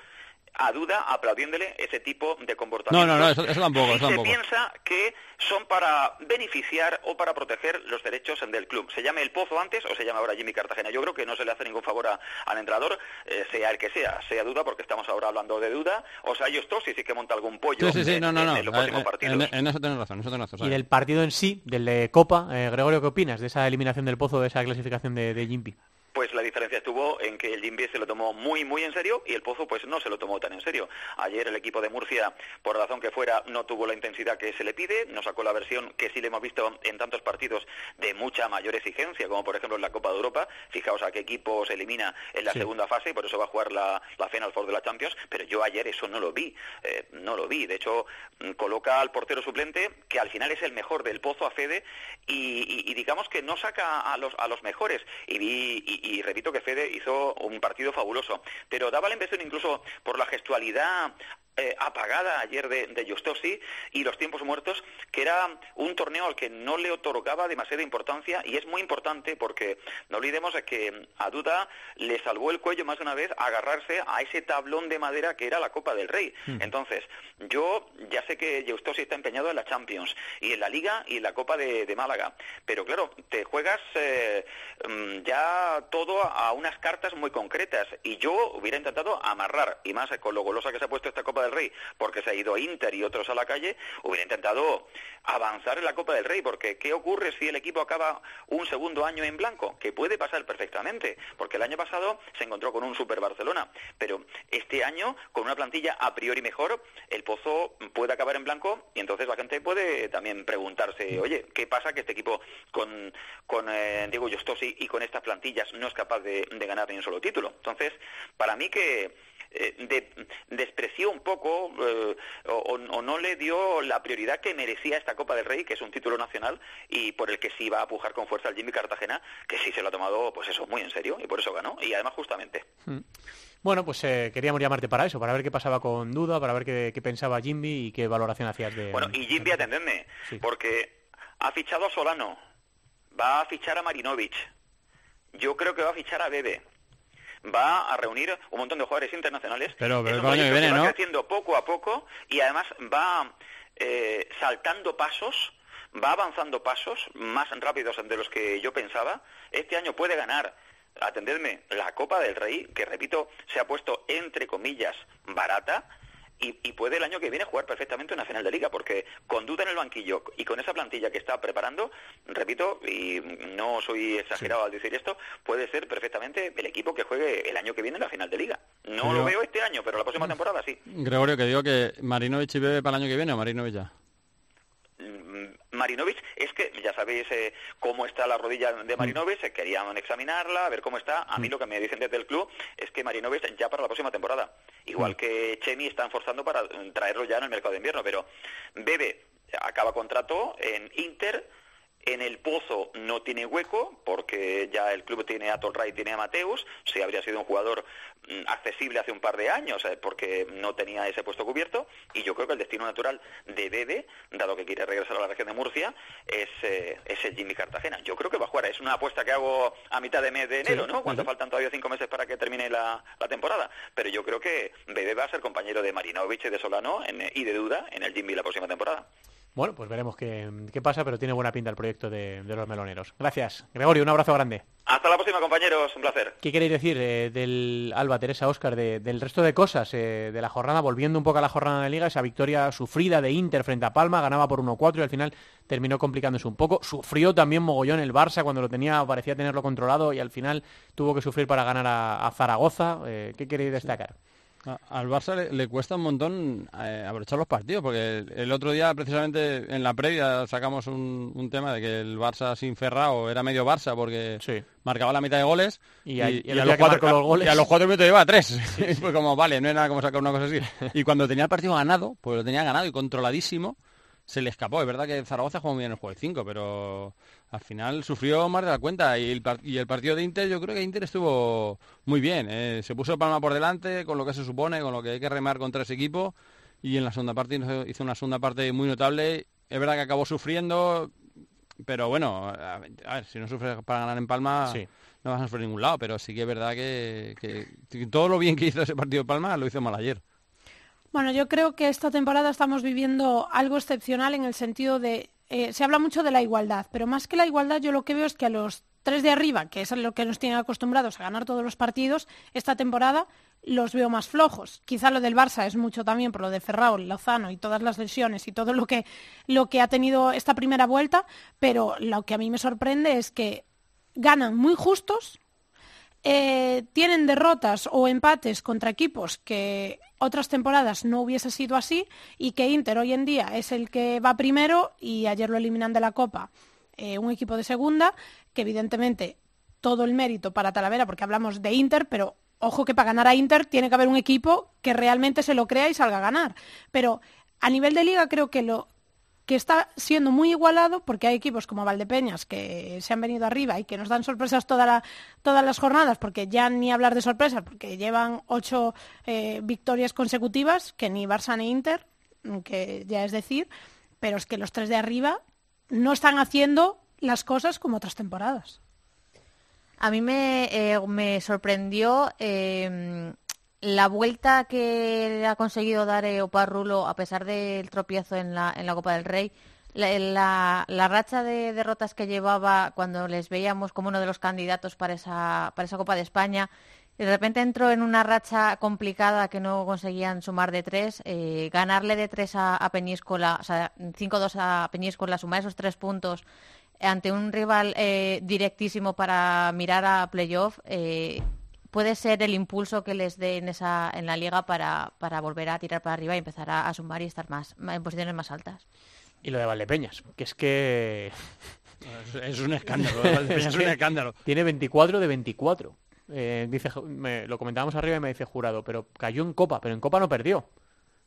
Speaker 7: a duda aplaudiéndole ese tipo de comportamiento.
Speaker 6: No, no, no, eso, tampoco.
Speaker 7: Eso se piensa que son para beneficiar o para proteger los derechos del club. Se llame el Pozo antes o se llama ahora Jimmy Cartagena. Yo creo que no se le hace ningún favor al entrenador, eh, sea el que sea, sea duda, porque estamos ahora hablando de duda, o sea, ellos todos, y sí que monta algún pollo
Speaker 6: sí, sí,
Speaker 7: en,
Speaker 6: no, no,
Speaker 7: en, los próximos partidos.
Speaker 6: En, eso tienes razón, eso tienes razón.
Speaker 1: Y del partido en sí, del de Copa, eh, Gregorio, ¿qué opinas de esa eliminación del Pozo, de esa clasificación de, de Jimmy?
Speaker 7: Pues la diferencia estuvo en que el Jimby se lo tomó muy, muy en serio y el Pozo pues no se lo tomó tan en serio. Ayer el equipo de Murcia, por razón que fuera, no tuvo la intensidad que se le pide, nos sacó la versión que sí le hemos visto en tantos partidos de mucha mayor exigencia, como por ejemplo en la Copa de Europa. Fijaos a qué equipo se elimina en la segunda fase, por eso va a jugar la, Final Four de la Champions, pero yo ayer eso no lo vi, eh, no lo vi. De hecho, mm, coloca al portero suplente, que al final es el mejor del Pozo a Fede, y, digamos que no saca a los, a los mejores. Y vi, y, repito que Fede hizo un partido fabuloso, pero daba la impresión incluso por la gestualidad eh, apagada ayer de, de Justosi y los tiempos muertos, que era un torneo al que no le otorgaba demasiada importancia y es muy importante porque no olvidemos que a Duda le salvó el cuello más de una vez agarrarse a ese tablón de madera que era la Copa del Rey. Hmm. Entonces, yo ya sé que Justosi está empeñado en la Champions y en la Liga y en la Copa de, Málaga, pero claro, te juegas eh, mm, ya todo a unas cartas muy concretas y yo hubiera intentado amarrar y más con lo golosa que se ha puesto esta Copa del Rey porque se ha ido Inter y otros a la calle, hubiera intentado avanzar en la Copa del Rey, porque ¿qué ocurre si el equipo acaba un segundo año en blanco? Que puede pasar perfectamente, porque el año pasado se encontró con un Super Barcelona, pero este año, con una plantilla a priori mejor, el Pozo puede acabar en blanco y entonces la gente puede también preguntarse, oye, ¿qué pasa que este equipo con, con eh, Diego Justosi y con estas plantillas no es capaz de, ganar ni un solo título? Entonces, para mí que eh, despreció un poco eh, o, no le dio la prioridad que merecía esta Copa del Rey, que es un título nacional y por el que sí va a pujar con fuerza el Jimmy Cartagena, que sí se lo ha tomado, pues eso, muy en serio y por eso ganó y además justamente. Hmm.
Speaker 1: Bueno, pues eh, queríamos llamarte para eso, para ver qué pasaba con Duda, para ver qué, pensaba Jimmy y qué valoración hacías de...
Speaker 7: Bueno, y Jimmy, atendedme, porque ha fichado a Solano, va a fichar a Marinovich, yo creo que va a fichar a Bebe, va a reunir un montón de jugadores internacionales.
Speaker 6: Pero, pero año que viene,
Speaker 7: va
Speaker 6: ¿no?
Speaker 7: creciendo poco a poco y además va eh, saltando pasos va avanzando pasos más rápidos de los que yo pensaba. Este año puede ganar, atendedme, la Copa del Rey, que repito, se ha puesto entre comillas barata, y, puede el año que viene jugar perfectamente una final de liga, porque con duda en el banquillo y con esa plantilla que está preparando, repito, y no soy exagerado al decir esto, puede ser perfectamente el equipo que juegue el año que viene en la final de liga. No lo veo este año, pero la próxima temporada sí.
Speaker 6: Gregorio, que digo que Marinovich y Bebe para el año que viene o Marinovich ya.
Speaker 7: Marinovich, es que ya sabéis eh, cómo está la rodilla de mm. Marinovich, se querían examinarla, a ver cómo está. A mí mm. lo que me dicen desde el club es que Marinovich ya para la próxima temporada. Igual mm. que Chemi están forzando para traerlo ya en el mercado de invierno, pero Bebe acaba contrato en Inter en el Pozo no tiene hueco porque ya el club tiene a Tolray y tiene a Mateus. Si habría sido un jugador mm, accesible hace un par de años eh, porque no tenía ese puesto cubierto. Y yo creo que el destino natural de Bebe, dado que quiere regresar a la región de Murcia, es, eh, el Jimmy Cartagena. Yo creo que va a jugar. Es una apuesta que hago a mitad de mes de enero, ¿no? Cuando faltan todavía cinco meses para que termine la, temporada. Pero yo creo que Bebe va a ser compañero de Marinovich y de Solano y de Duda en el Jimmy la próxima temporada.
Speaker 1: Bueno, pues veremos qué, pasa, pero tiene buena pinta el proyecto de, los meloneros. Gracias. Gregorio, un abrazo grande.
Speaker 7: Hasta la próxima, compañeros. Un placer.
Speaker 1: ¿Qué queréis decir eh, del Alba, Teresa, Oscar, del resto de cosas eh, de la jornada? Volviendo un poco a la jornada de Liga, esa victoria sufrida de Inter frente a Palma, ganaba por 1-4 y al final terminó complicándose un poco. Sufrió también mogollón el Barça cuando lo tenía, parecía tenerlo controlado y al final tuvo que sufrir para ganar a, Zaragoza. Eh, ¿Qué queréis destacar?
Speaker 6: Al Barça le, cuesta un montón eh, aprovechar los partidos, porque el, otro día, precisamente en la previa, sacamos un, tema de que el Barça sin Ferrao era medio Barça, porque marcaba la mitad de goles y, a, los cuatro, goles. y a los cuatro minutos lleva tres. fue como, vale, no hay nada como sacar una cosa así. y cuando tenía el partido ganado, pues lo tenía ganado y controladísimo, se le escapó. Es verdad que Zaragoza jugó muy bien el juego de 5, pero al final sufrió más de la cuenta. Y el, y el, partido de Inter, yo creo que Inter estuvo muy bien. ¿eh? Se puso palma por delante, con lo que se supone, con lo que hay que remar contra ese equipo. Y en la segunda parte hizo una segunda parte muy notable. Es verdad que acabó sufriendo, pero bueno, a ver, si no sufres para ganar en Palma, no vas a sufrir en ningún lado. Pero sí que es verdad que, que todo lo bien que hizo ese partido de Palma lo hizo mal ayer.
Speaker 5: Bueno, yo creo que esta temporada estamos viviendo algo excepcional en el sentido de, eh, se habla mucho de la igualdad, pero más que la igualdad yo lo que veo es que a los tres de arriba, que es lo que nos tienen acostumbrados a ganar todos los partidos, esta temporada los veo más flojos. Quizá lo del Barça es mucho también por lo de Ferrao, Lozano y todas las lesiones y todo lo que, lo que ha tenido esta primera vuelta, pero lo que a mí me sorprende es que ganan muy justos, eh, tienen derrotas o empates contra equipos que otras temporadas no hubiese sido así y que Inter hoy en día es el que va primero y ayer lo eliminan de la Copa eh, un equipo de segunda que evidentemente todo el mérito para Talavera porque hablamos de Inter, pero ojo que para ganar a Inter tiene que haber un equipo que realmente se lo crea y salga a ganar. Pero a nivel de liga creo que lo, que está siendo muy igualado porque hay equipos como Valdepeñas que se han venido arriba y que nos dan sorpresas todas las jornadas, porque ya ni hablar de sorpresas, porque llevan ocho eh, victorias consecutivas, que ni Barça ni Inter, que ya es decir, pero es que los tres de arriba no están haciendo las cosas como otras temporadas.
Speaker 4: A mí me, eh, sorprendió eh, la vuelta que ha conseguido dar Oparrulo, a pesar del tropiezo en la, en la Copa del Rey, la, la, racha de derrotas que llevaba cuando les veíamos como uno de los candidatos para esa, para esa Copa de España, de repente entró en una racha complicada que no conseguían sumar de tres, eh, ganarle de tres a, a Peñíscola, o sea, 5-2 a Peñíscola, sumar esos tres puntos ante un rival eh, directísimo para mirar a playoff, eh, puede ser el impulso que les dé en, esa, en la liga para, para volver a tirar para arriba y empezar a, a sumar y estar más en posiciones más altas.
Speaker 1: Y lo de Valdepeñas, que es que
Speaker 6: Es, un escándalo, Valdepeñas es un escándalo.
Speaker 1: Tiene 24 de 24. Eh, dice, me- lo comentábamos arriba y me dice jurado, pero cayó en Copa, pero en Copa no perdió.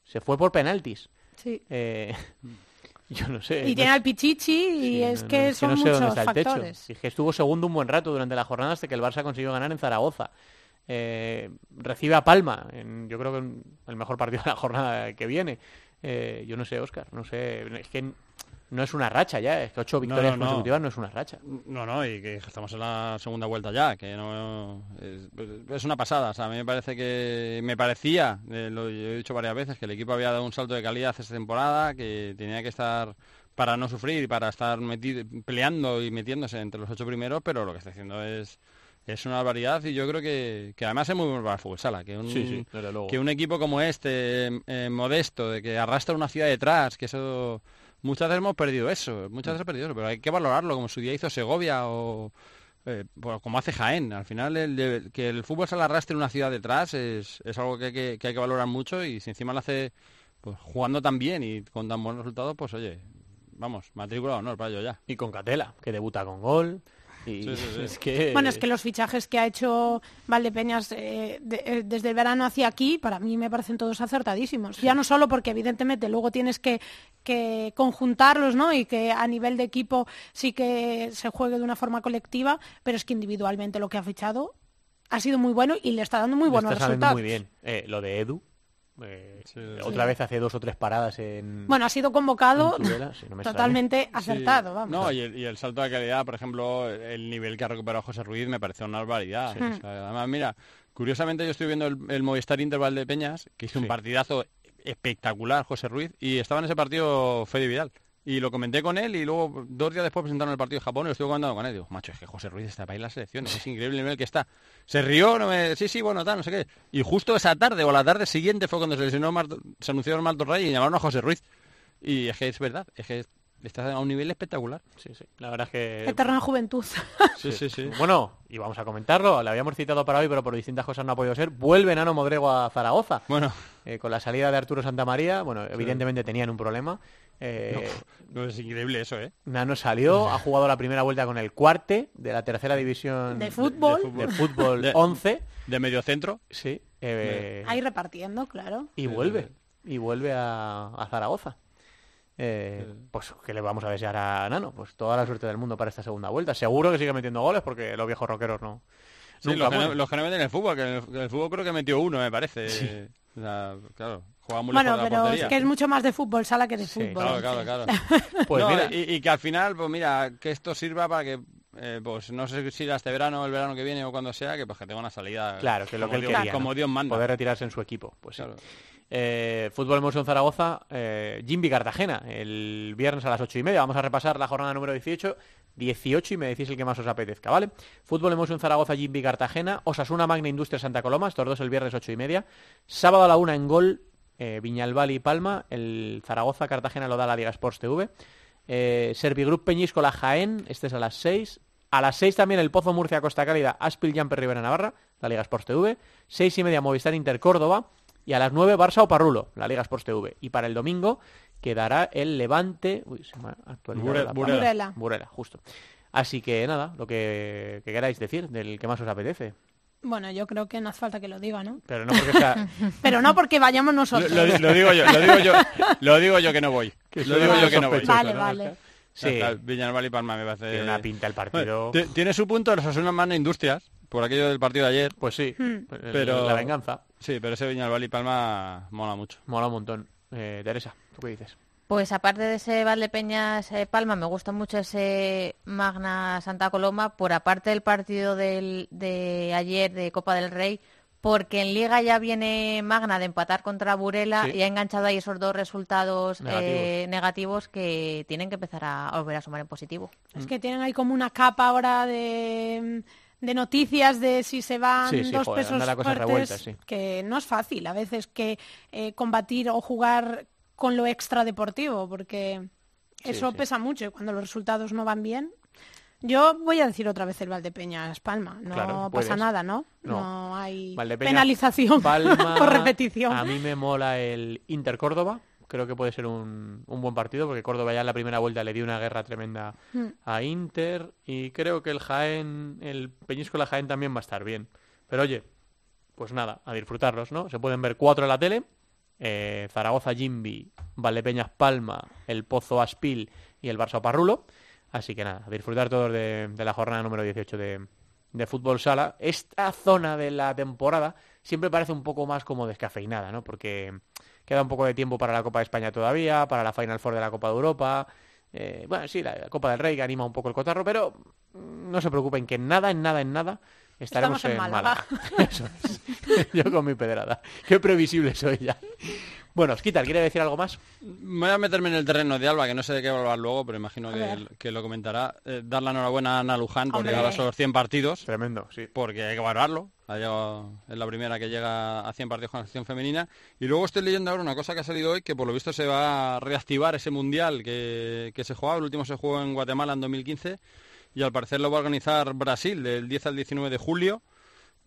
Speaker 1: Se fue por penaltis.
Speaker 5: Sí.
Speaker 1: Eh, yo no sé.
Speaker 5: Y tiene al Pichichi y
Speaker 1: sí,
Speaker 5: es
Speaker 1: no-
Speaker 5: que
Speaker 1: no-
Speaker 5: son
Speaker 1: no sé dónde
Speaker 5: muchos
Speaker 1: está el techo.
Speaker 5: factores.
Speaker 1: Si es que estuvo segundo un buen rato durante la jornada hasta que el Barça consiguió ganar en Zaragoza. Eh, recibe a Palma, en, yo creo que en el mejor partido de la jornada que viene. Eh, yo no sé, Oscar, no sé. Es que no es una racha ya, es que ocho victorias
Speaker 6: no, no.
Speaker 1: consecutivas no es una racha.
Speaker 6: No, no, y que estamos en la segunda vuelta ya, que no es, es una pasada. O sea, a mí me parece que me parecía, eh, lo he dicho varias veces, que el equipo había dado un salto de calidad esta temporada, que tenía que estar para no sufrir para estar metido, peleando y metiéndose entre los ocho primeros, pero lo que está haciendo es es una barbaridad y yo creo que, que además es muy bueno para el fútbol sala, que un,
Speaker 1: Sí, sí,
Speaker 6: que un equipo como este, eh, modesto, de que arrastra una ciudad detrás, que eso muchas veces hemos perdido eso, muchas veces hemos perdido eso, pero hay que valorarlo, como su día hizo Segovia o eh, pues como hace Jaén. Al final, el que el fútbol sala arrastre una ciudad detrás es, es algo que hay que, que hay que valorar mucho y si encima lo hace pues, jugando tan bien y con tan buenos resultados, pues oye, vamos, matrícula de honor para ello ya.
Speaker 1: Y con Catela, que debuta con gol. Y
Speaker 6: Sí, sí, sí.
Speaker 1: es que...
Speaker 5: Bueno, es que los fichajes que ha hecho Valdepeñas eh, de- eh, desde el verano hacia aquí, para mí me parecen todos acertadísimos. Ya no solo porque evidentemente luego tienes que, que conjuntarlos, ¿no? Y que a nivel de equipo sí que se juegue de una forma colectiva, pero es que individualmente lo que ha fichado ha sido muy bueno y le está dando muy
Speaker 1: le
Speaker 5: buenos
Speaker 1: está
Speaker 5: resultados.
Speaker 1: muy bien. Eh, lo de Edu, eh,
Speaker 6: Sí.
Speaker 1: otra vez hace dos o tres paradas en...
Speaker 5: Bueno, ha sido convocado
Speaker 1: Tudela, no
Speaker 5: totalmente acertado,
Speaker 6: Sí.
Speaker 5: vamos.
Speaker 6: No, y el, y el salto de calidad, por ejemplo, el nivel que ha recuperado José Ruiz me parece una barbaridad.
Speaker 5: Sí.
Speaker 6: O sea, además, mira, curiosamente yo estoy viendo el, el Movistar Interval de Peñas, que hizo un partidazo espectacular José Ruiz, y estaba en ese partido Fede Vidal. Y lo comenté con él y luego dos días después presentaron el partido de Japón y lo estuve comentando con él. Digo, macho, es que José Ruiz está para ir a las selecciones, es increíble el nivel que está. Se rió, no me... sí, sí, bueno, tal, no sé qué. Y justo esa tarde o la tarde siguiente fue cuando se lesionó Marto- se anunció el Marto Rey y llamaron a José Ruiz. Y es que es verdad, es que está a un nivel espectacular.
Speaker 1: Sí, sí. La verdad es que...
Speaker 5: Eterna juventud.
Speaker 6: Sí, sí, sí.
Speaker 1: Bueno, y vamos a comentarlo, lo habíamos citado para hoy, pero por distintas cosas no ha podido ser. Vuelve Nano Modrego a Zaragoza.
Speaker 6: Bueno,
Speaker 1: Eh, con la salida de Arturo Santamaría, bueno, evidentemente tenían un problema. Eh,
Speaker 6: no, es increíble eso, ¿eh?
Speaker 1: Nano salió, ha jugado la primera vuelta con el cuarte de la tercera división
Speaker 5: De fútbol.
Speaker 1: de fútbol
Speaker 6: De-
Speaker 1: 11.
Speaker 6: De medio centro.
Speaker 1: Sí. eh,
Speaker 5: Ahí repartiendo, claro.
Speaker 1: y vuelve. Y vuelve a, a Zaragoza. Eh, pues, ¿qué le vamos a desear a Nano? Pues toda la suerte del mundo para esta segunda vuelta. Seguro que sigue metiendo goles porque los viejos rockeros no.
Speaker 6: Sí, los que, no,
Speaker 1: mueren.
Speaker 6: los que no meten en el fútbol, que en el, que en el fútbol creo que metió uno, me parece. O sea, claro, juega muy
Speaker 5: Bueno,
Speaker 6: la
Speaker 5: pero
Speaker 6: portería.
Speaker 5: es que es mucho más de fútbol sala que de
Speaker 1: Sí,
Speaker 5: fútbol.
Speaker 6: Claro, claro, claro.
Speaker 1: Pues
Speaker 6: No,
Speaker 1: mira,
Speaker 6: y, y que al final, pues mira, que esto sirva para que, eh, pues no sé si este verano o el verano que viene o cuando sea, que pues que tenga una salida.
Speaker 1: Claro, que lo que él
Speaker 6: Dios,
Speaker 1: quería.
Speaker 6: Como
Speaker 1: ¿no?
Speaker 6: Dios manda.
Speaker 1: Poder retirarse en su equipo. Pues sí. Eh, Fútbol Emotion Zaragoza, eh, Jimby Cartagena, el viernes a las ocho y media. Vamos a repasar la jornada número 18, 18 y me decís el que más os apetezca, ¿vale? Fútbol Emotion Zaragoza, Jimby Cartagena, Osasuna Magna Industria Santa Coloma, estos dos el viernes ocho y media. Sábado a la una en gol, eh, Viñalbal y Palma, el Zaragoza Cartagena lo da la Liga Sports TV. Eh, Servigroup Peñíscola Jaén, este es a las 6. A las 6 también el Pozo Murcia Costa Cálida, Aspil Jumper Rivera Navarra, la Liga Sports TV. 6 y media Movistar Inter Córdoba. Y a las 9 Barça o Parrulo, la Liga Sports TV. Y para el domingo quedará el Levante. Uy, se me ha actualizado
Speaker 6: Bure-
Speaker 1: la
Speaker 6: Burela.
Speaker 5: Burela.
Speaker 1: Burela, justo. Así que nada, lo que, que queráis decir, del que más os apetece.
Speaker 5: Bueno, yo creo que no hace falta que lo diga, ¿no?
Speaker 1: Pero no porque sea.
Speaker 5: Pero no porque vayamos nosotros.
Speaker 6: lo- lo digo yo, lo digo yo, lo digo yo que no voy.
Speaker 1: Que
Speaker 6: Lo digo yo que no voy.
Speaker 5: Vale,
Speaker 1: ¿no?
Speaker 5: vale.
Speaker 1: Sí,
Speaker 6: Villarreal y Palma me parece.
Speaker 1: tiene una pinta el partido.
Speaker 6: Ti- Tiene su punto los Osasuna Magna Industrias, por aquello del partido de ayer.
Speaker 1: Pues sí,
Speaker 5: Hmm.
Speaker 6: Pero-
Speaker 1: la venganza.
Speaker 6: Sí, pero ese Viñalbal y Palma mola mucho.
Speaker 1: Mola un montón. Eh, Teresa, ¿tú qué dices?
Speaker 4: Pues aparte de ese Valdepeñas eh, Palma, me gusta mucho ese Magna Santa Coloma, por aparte del partido del- de ayer de Copa del Rey, porque en Liga ya viene Magna de empatar contra Burela
Speaker 1: Sí.
Speaker 4: y ha enganchado ahí esos dos resultados
Speaker 1: Negativos.
Speaker 4: eh, negativos que tienen que empezar a volver a sumar en positivo.
Speaker 5: Es que tienen ahí como una capa ahora de, de noticias de si se van
Speaker 1: Sí, sí,
Speaker 5: dos
Speaker 1: joder,
Speaker 5: pesos fuertes,
Speaker 1: revuelta, sí.
Speaker 5: que no es fácil a veces que eh, combatir o jugar con lo extradeportivo, porque eso pesa mucho y cuando los resultados no van bien. Yo voy a decir otra vez el Valdepeñas Palma, no
Speaker 1: Claro,
Speaker 5: pasa nada, ¿no?
Speaker 1: No.
Speaker 5: hay penalización
Speaker 1: Palma,
Speaker 5: por repetición.
Speaker 1: A mí me mola el Inter Córdoba. Creo que puede ser un, un buen partido porque Córdoba ya en la primera vuelta le dio una guerra tremenda
Speaker 5: Mm.
Speaker 1: a Inter y creo que el Jaén, el Peñíscola Jaén también va a estar bien. Pero oye, pues nada, a disfrutarlos, ¿no? Se pueden ver cuatro en la tele. eh, Zaragoza Jimbi, Valdepeñas Palma, el Pozo Aspil y el Barça Parrulo. Así que nada, a disfrutar todos de, de la jornada número 18 de, de fútbol sala. Esta zona de la temporada siempre parece un poco más como descafeinada, ¿no? Porque queda un poco de tiempo para la Copa de España todavía, para la Final Four de la Copa de Europa. Eh, bueno, sí, la, la Copa del Rey que anima un poco el cotarro, pero mm, no se preocupen que en nada, en nada, en nada estaremos
Speaker 5: Estamos en Málaga.
Speaker 1: Eso es. Yo con mi pedrada. Qué previsible soy ya. Bueno, Skital, ¿quiere decir algo más?
Speaker 6: Voy a meterme en el terreno de Alba, que no sé de qué va a hablar luego, pero imagino que, lo comentará. Eh, dar la enhorabuena a Ana Luján por llegar a esos 100 partidos,
Speaker 1: Tremendo, sí.
Speaker 6: porque hay que valorarlo. Ha llegado- es la primera que llega a 100 partidos con la selección femenina. Y luego estoy leyendo ahora una cosa que ha salido hoy, que por lo visto se va a reactivar ese mundial que, que se jugaba. El último se jugó en Guatemala en 2015 y al parecer lo va a organizar Brasil del 10 al 19 de julio.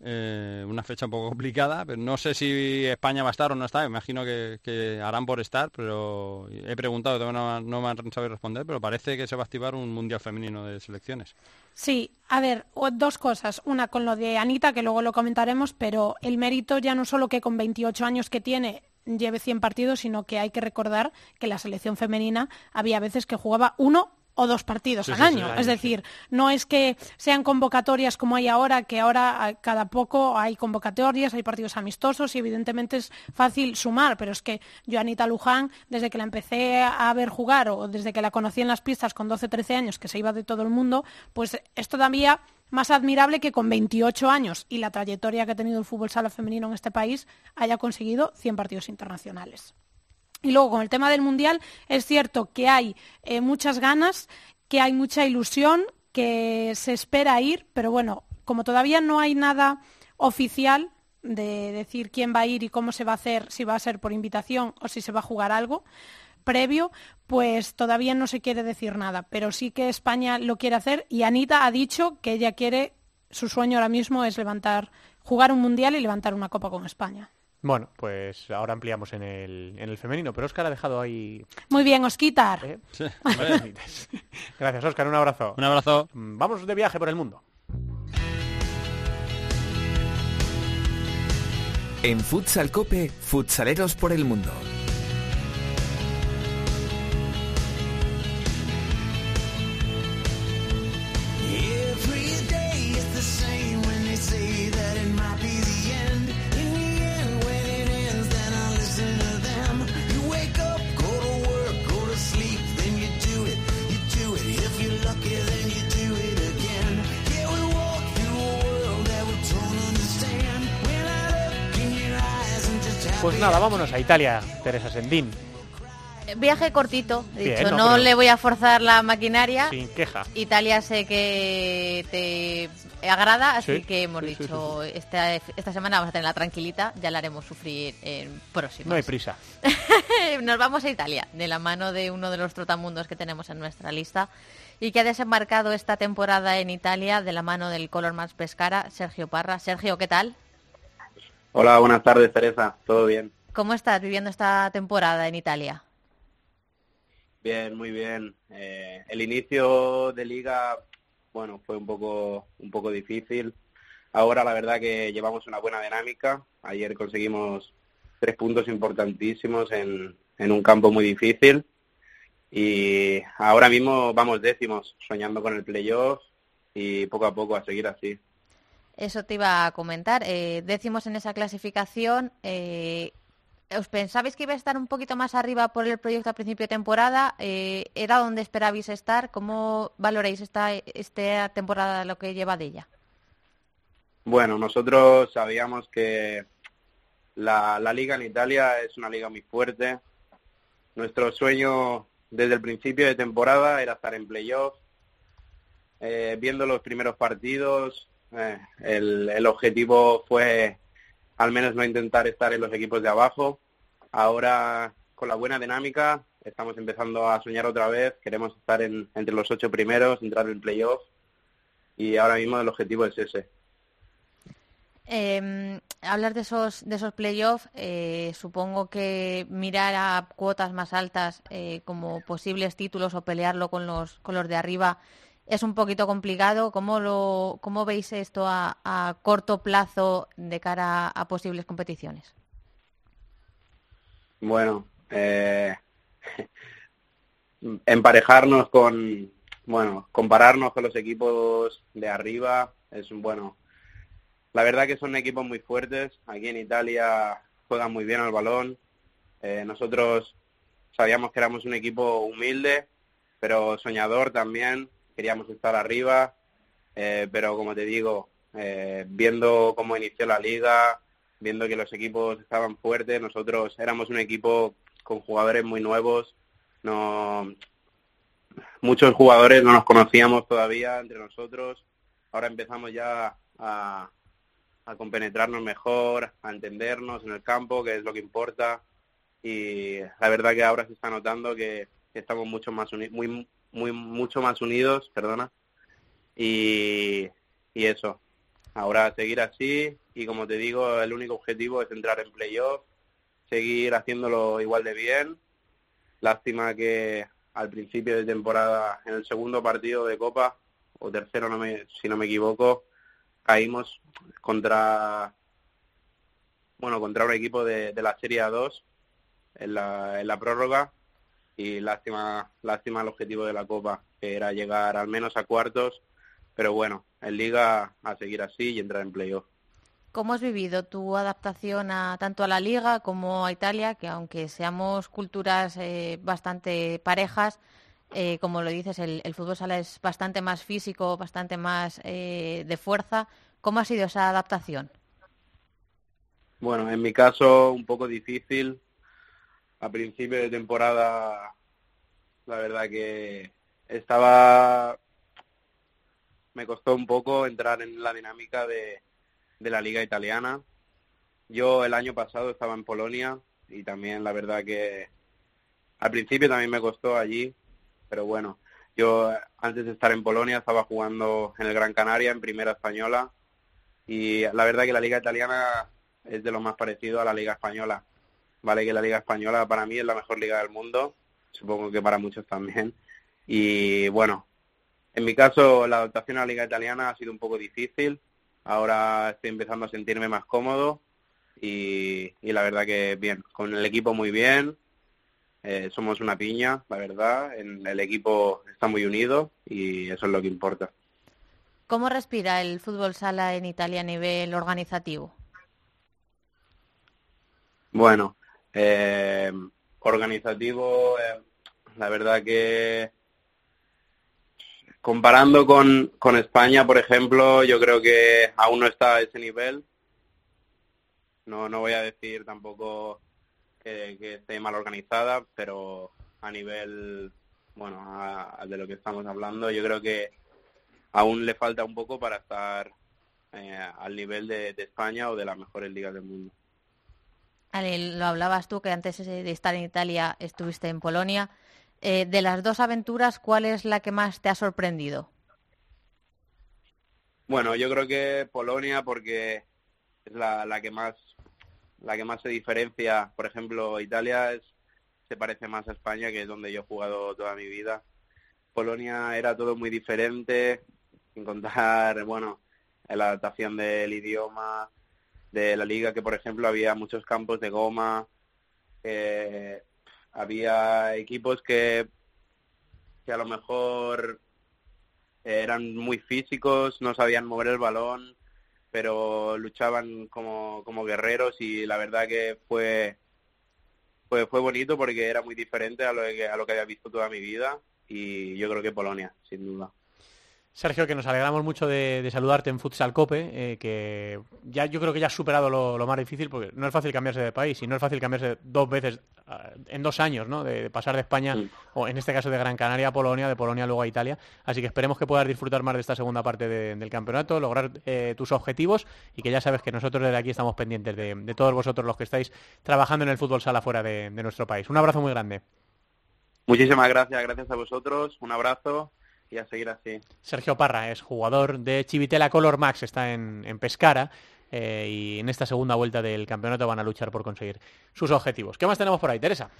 Speaker 6: Eh, una fecha un poco complicada, pero no sé si España va a estar o no está. Imagino que, harán por estar, pero he preguntado, no, no me han sabido responder, pero parece que se va a activar un mundial femenino de selecciones.
Speaker 5: Sí, a ver, dos cosas. Una con lo de Anita, que luego lo comentaremos, pero el mérito ya no solo que con 28 años que tiene lleve 100 partidos, sino que hay que recordar que la selección femenina había veces que jugaba uno o dos partidos
Speaker 6: Sí,
Speaker 5: al
Speaker 6: sí,
Speaker 5: año. es decir, no es que sean convocatorias como hay ahora, que ahora a cada poco hay convocatorias, hay partidos amistosos y evidentemente es fácil sumar, pero es que yo Anita Luján, desde que la empecé a ver jugar o desde que la conocí en las pistas con 12-13 años, que se iba de todo el mundo, pues es todavía más admirable que con 28 años y la trayectoria que ha tenido el fútbol sala femenino en este país haya conseguido 100 partidos internacionales. Y luego con el tema del Mundial es cierto que hay eh, muchas ganas, que hay mucha ilusión, que se espera ir, pero bueno, como todavía no hay nada oficial de decir quién va a ir y cómo se va a hacer, si va a ser por invitación o si se va a jugar algo previo, pues todavía no se quiere decir nada, pero sí que España lo quiere hacer y Anita ha dicho que ella quiere, su sueño ahora mismo es levantar, jugar un mundial y levantar una copa con España.
Speaker 1: Bueno, pues ahora ampliamos en el, en el femenino, pero Óscar ha dejado ahí...
Speaker 5: Muy bien, Osquitar.
Speaker 1: ¿eh?
Speaker 6: Sí.
Speaker 1: Gracias, Óscar, un abrazo.
Speaker 6: un abrazo.
Speaker 1: Mm, Vamos de viaje por el mundo.
Speaker 8: En Futsal Cope, futsaleros por el mundo.
Speaker 1: Pues nada, vámonos a Italia, Teresa Sendín,
Speaker 4: Viaje cortito, he
Speaker 1: Bien,
Speaker 4: dicho,
Speaker 1: no,
Speaker 4: no,
Speaker 1: pero-
Speaker 4: le voy a forzar la maquinaria.
Speaker 1: sin queja.
Speaker 4: Italia sé que te agrada, así
Speaker 1: Sí,
Speaker 4: que hemos
Speaker 1: sí, sí,
Speaker 4: dicho, Esta, esta semana vamos a tenerla tranquilita, ya la haremos sufrir en próximas.
Speaker 1: No hay prisa.
Speaker 4: Nos vamos a Italia, de la mano de uno de los trotamundos que tenemos en nuestra lista y que ha desembarcado esta temporada en Italia de la mano del color más pescara, Sergio Parra. Sergio, ¿qué tal?
Speaker 9: Hola, buenas tardes, Teresa. ¿Todo bien?
Speaker 4: ¿Cómo estás viviendo esta temporada en Italia?
Speaker 9: Bien, muy bien. Eh, el inicio de liga, bueno, fue un poco, un poco difícil. Ahora la verdad que llevamos una buena dinámica. Ayer conseguimos tres puntos importantísimos en, en un campo muy difícil. Y ahora mismo vamos décimos, soñando con el playoff y poco a poco a seguir así.
Speaker 4: Eso te iba a comentar. Eh, décimos en esa clasificación. eh, ¿Os pensabais que iba a estar un poquito más arriba por el proyecto a principio de temporada? Eh, ¿Era donde esperabais estar? ¿Cómo valoráis esta, esta temporada, lo que lleva de ella?
Speaker 9: Bueno, nosotros sabíamos que la, la liga en Italia es una liga muy fuerte. Nuestro sueño desde el principio de temporada era estar en playoff. Eh, viendo los primeros partidos, eh, el, el objetivo fue al menos no intentar estar en los equipos de abajo. Ahora, con la buena dinámica, estamos empezando a soñar otra vez. Queremos estar en, entre los ocho primeros, entrar en playoff. Y ahora mismo el objetivo es ese.
Speaker 4: Eh, hablar de esos, de esos playoffs, eh, supongo que mirar a cuotas más altas eh, como posibles títulos o pelearlo con los, con los de arriba es un poquito complicado. ¿Cómo, lo, cómo veis esto a, corto plazo de cara a posibles competiciones?
Speaker 9: Bueno, eh, emparejarnos con, bueno, compararnos con los equipos de arriba es bueno. La verdad que son equipos muy fuertes. Aquí en Italia juegan muy bien al balón. Eh, nosotros sabíamos que éramos un equipo humilde, pero soñador también. Queríamos estar arriba, eh, pero como te digo, eh, viendo cómo inició la liga, viendo que los equipos estaban fuertes, nosotros éramos un equipo con jugadores muy nuevos, no muchos jugadores no nos conocíamos todavía entre nosotros, ahora empezamos ya a, a compenetrarnos mejor, a entendernos en el campo, que es lo que importa, y la verdad que ahora se está notando que, estamos mucho más unidos, muy, muy, mucho más unidos, perdona, y, y eso, ahora seguir así, y como te digo, el único objetivo es entrar en playoff, seguir haciéndolo igual de bien. Lástima que al principio de temporada, en el segundo partido de Copa, o tercero no me, si no me equivoco, caímos contra bueno contra un equipo de, de la Serie A2 en la, en la prórroga y lástima lástima el objetivo de la Copa, que era llegar al menos a cuartos, pero bueno, en Liga a seguir así y entrar en playoff.
Speaker 4: ¿Cómo has vivido tu adaptación a, tanto a la Liga como a Italia, que aunque seamos culturas eh, bastante parejas, eh, como lo dices, el, el, fútbol sala es bastante más físico, bastante más eh, de fuerza. ¿Cómo ha sido esa adaptación?
Speaker 9: Bueno, en mi caso un poco difícil. A principio de temporada, la verdad que estaba, me costó un poco entrar en la dinámica de, de la liga italiana. Yo el año pasado estaba en Polonia y también la verdad que al principio también me costó allí, pero bueno, yo antes de estar en Polonia estaba jugando en el Gran Canaria, en Primera Española, y la verdad que la liga italiana es de lo más parecido a la liga española. Vale que la liga española para mí es la mejor liga del mundo, supongo que para muchos también. Y bueno, en mi caso la adaptación a la liga italiana ha sido un poco difícil, Ahora estoy empezando a sentirme más cómodo y, y la verdad que bien, con el equipo muy bien, eh, somos una piña, la verdad, en el equipo está muy unido y eso es lo que importa.
Speaker 4: ¿Cómo respira el fútbol sala en Italia a nivel organizativo?
Speaker 9: Bueno, eh, organizativo, eh, la verdad que comparando con, con España, por ejemplo, yo creo que aún no está a ese nivel. No, no voy a decir tampoco que, esté mal organizada, pero a nivel, bueno, a de lo que estamos hablando, yo creo que aún le falta un poco para estar eh, al nivel de, de, España o de las mejores ligas del mundo.
Speaker 4: Ale, lo hablabas tú, que antes de estar en Italia estuviste en Polonia. Eh, de las dos aventuras, ¿cuál es la que más te ha sorprendido?
Speaker 9: Bueno, yo creo que Polonia porque es la, la que más la que más se diferencia. Por ejemplo, Italia es, se parece más a España, que es donde yo he jugado toda mi vida. Polonia era todo muy diferente, sin contar, bueno, la adaptación del idioma, de la liga, que por ejemplo había muchos campos de goma, eh, había equipos que, que a lo mejor eran muy físicos, no sabían mover el balón, pero luchaban como, como guerreros y la verdad que fue, fue, fue bonito porque era muy diferente a lo, que, a lo que había visto toda mi vida y yo creo que Polonia, sin duda.
Speaker 1: Sergio, que nos alegramos mucho de, de saludarte en Futsal Cope, eh, que ya yo creo que ya has superado lo, lo, más difícil, porque no es fácil cambiarse de país y no es fácil cambiarse dos veces en dos años, ¿no? De, pasar de España, o en este caso de Gran Canaria a Polonia, de Polonia luego a Italia. Así que esperemos que puedas disfrutar más de esta segunda parte del campeonato, lograr eh, tus objetivos y que ya sabes que nosotros desde aquí estamos pendientes de, todos vosotros los que estáis trabajando en el fútbol sala fuera de, nuestro país. Un abrazo muy grande.
Speaker 9: Muchísimas gracias, gracias a vosotros, un abrazo y a seguir así.
Speaker 1: Sergio Parra es jugador de Chivitela Color Max, está en, en Pescara eh, y en esta segunda vuelta del campeonato van a luchar por conseguir sus objetivos. ¿Qué más tenemos por ahí, Teresa?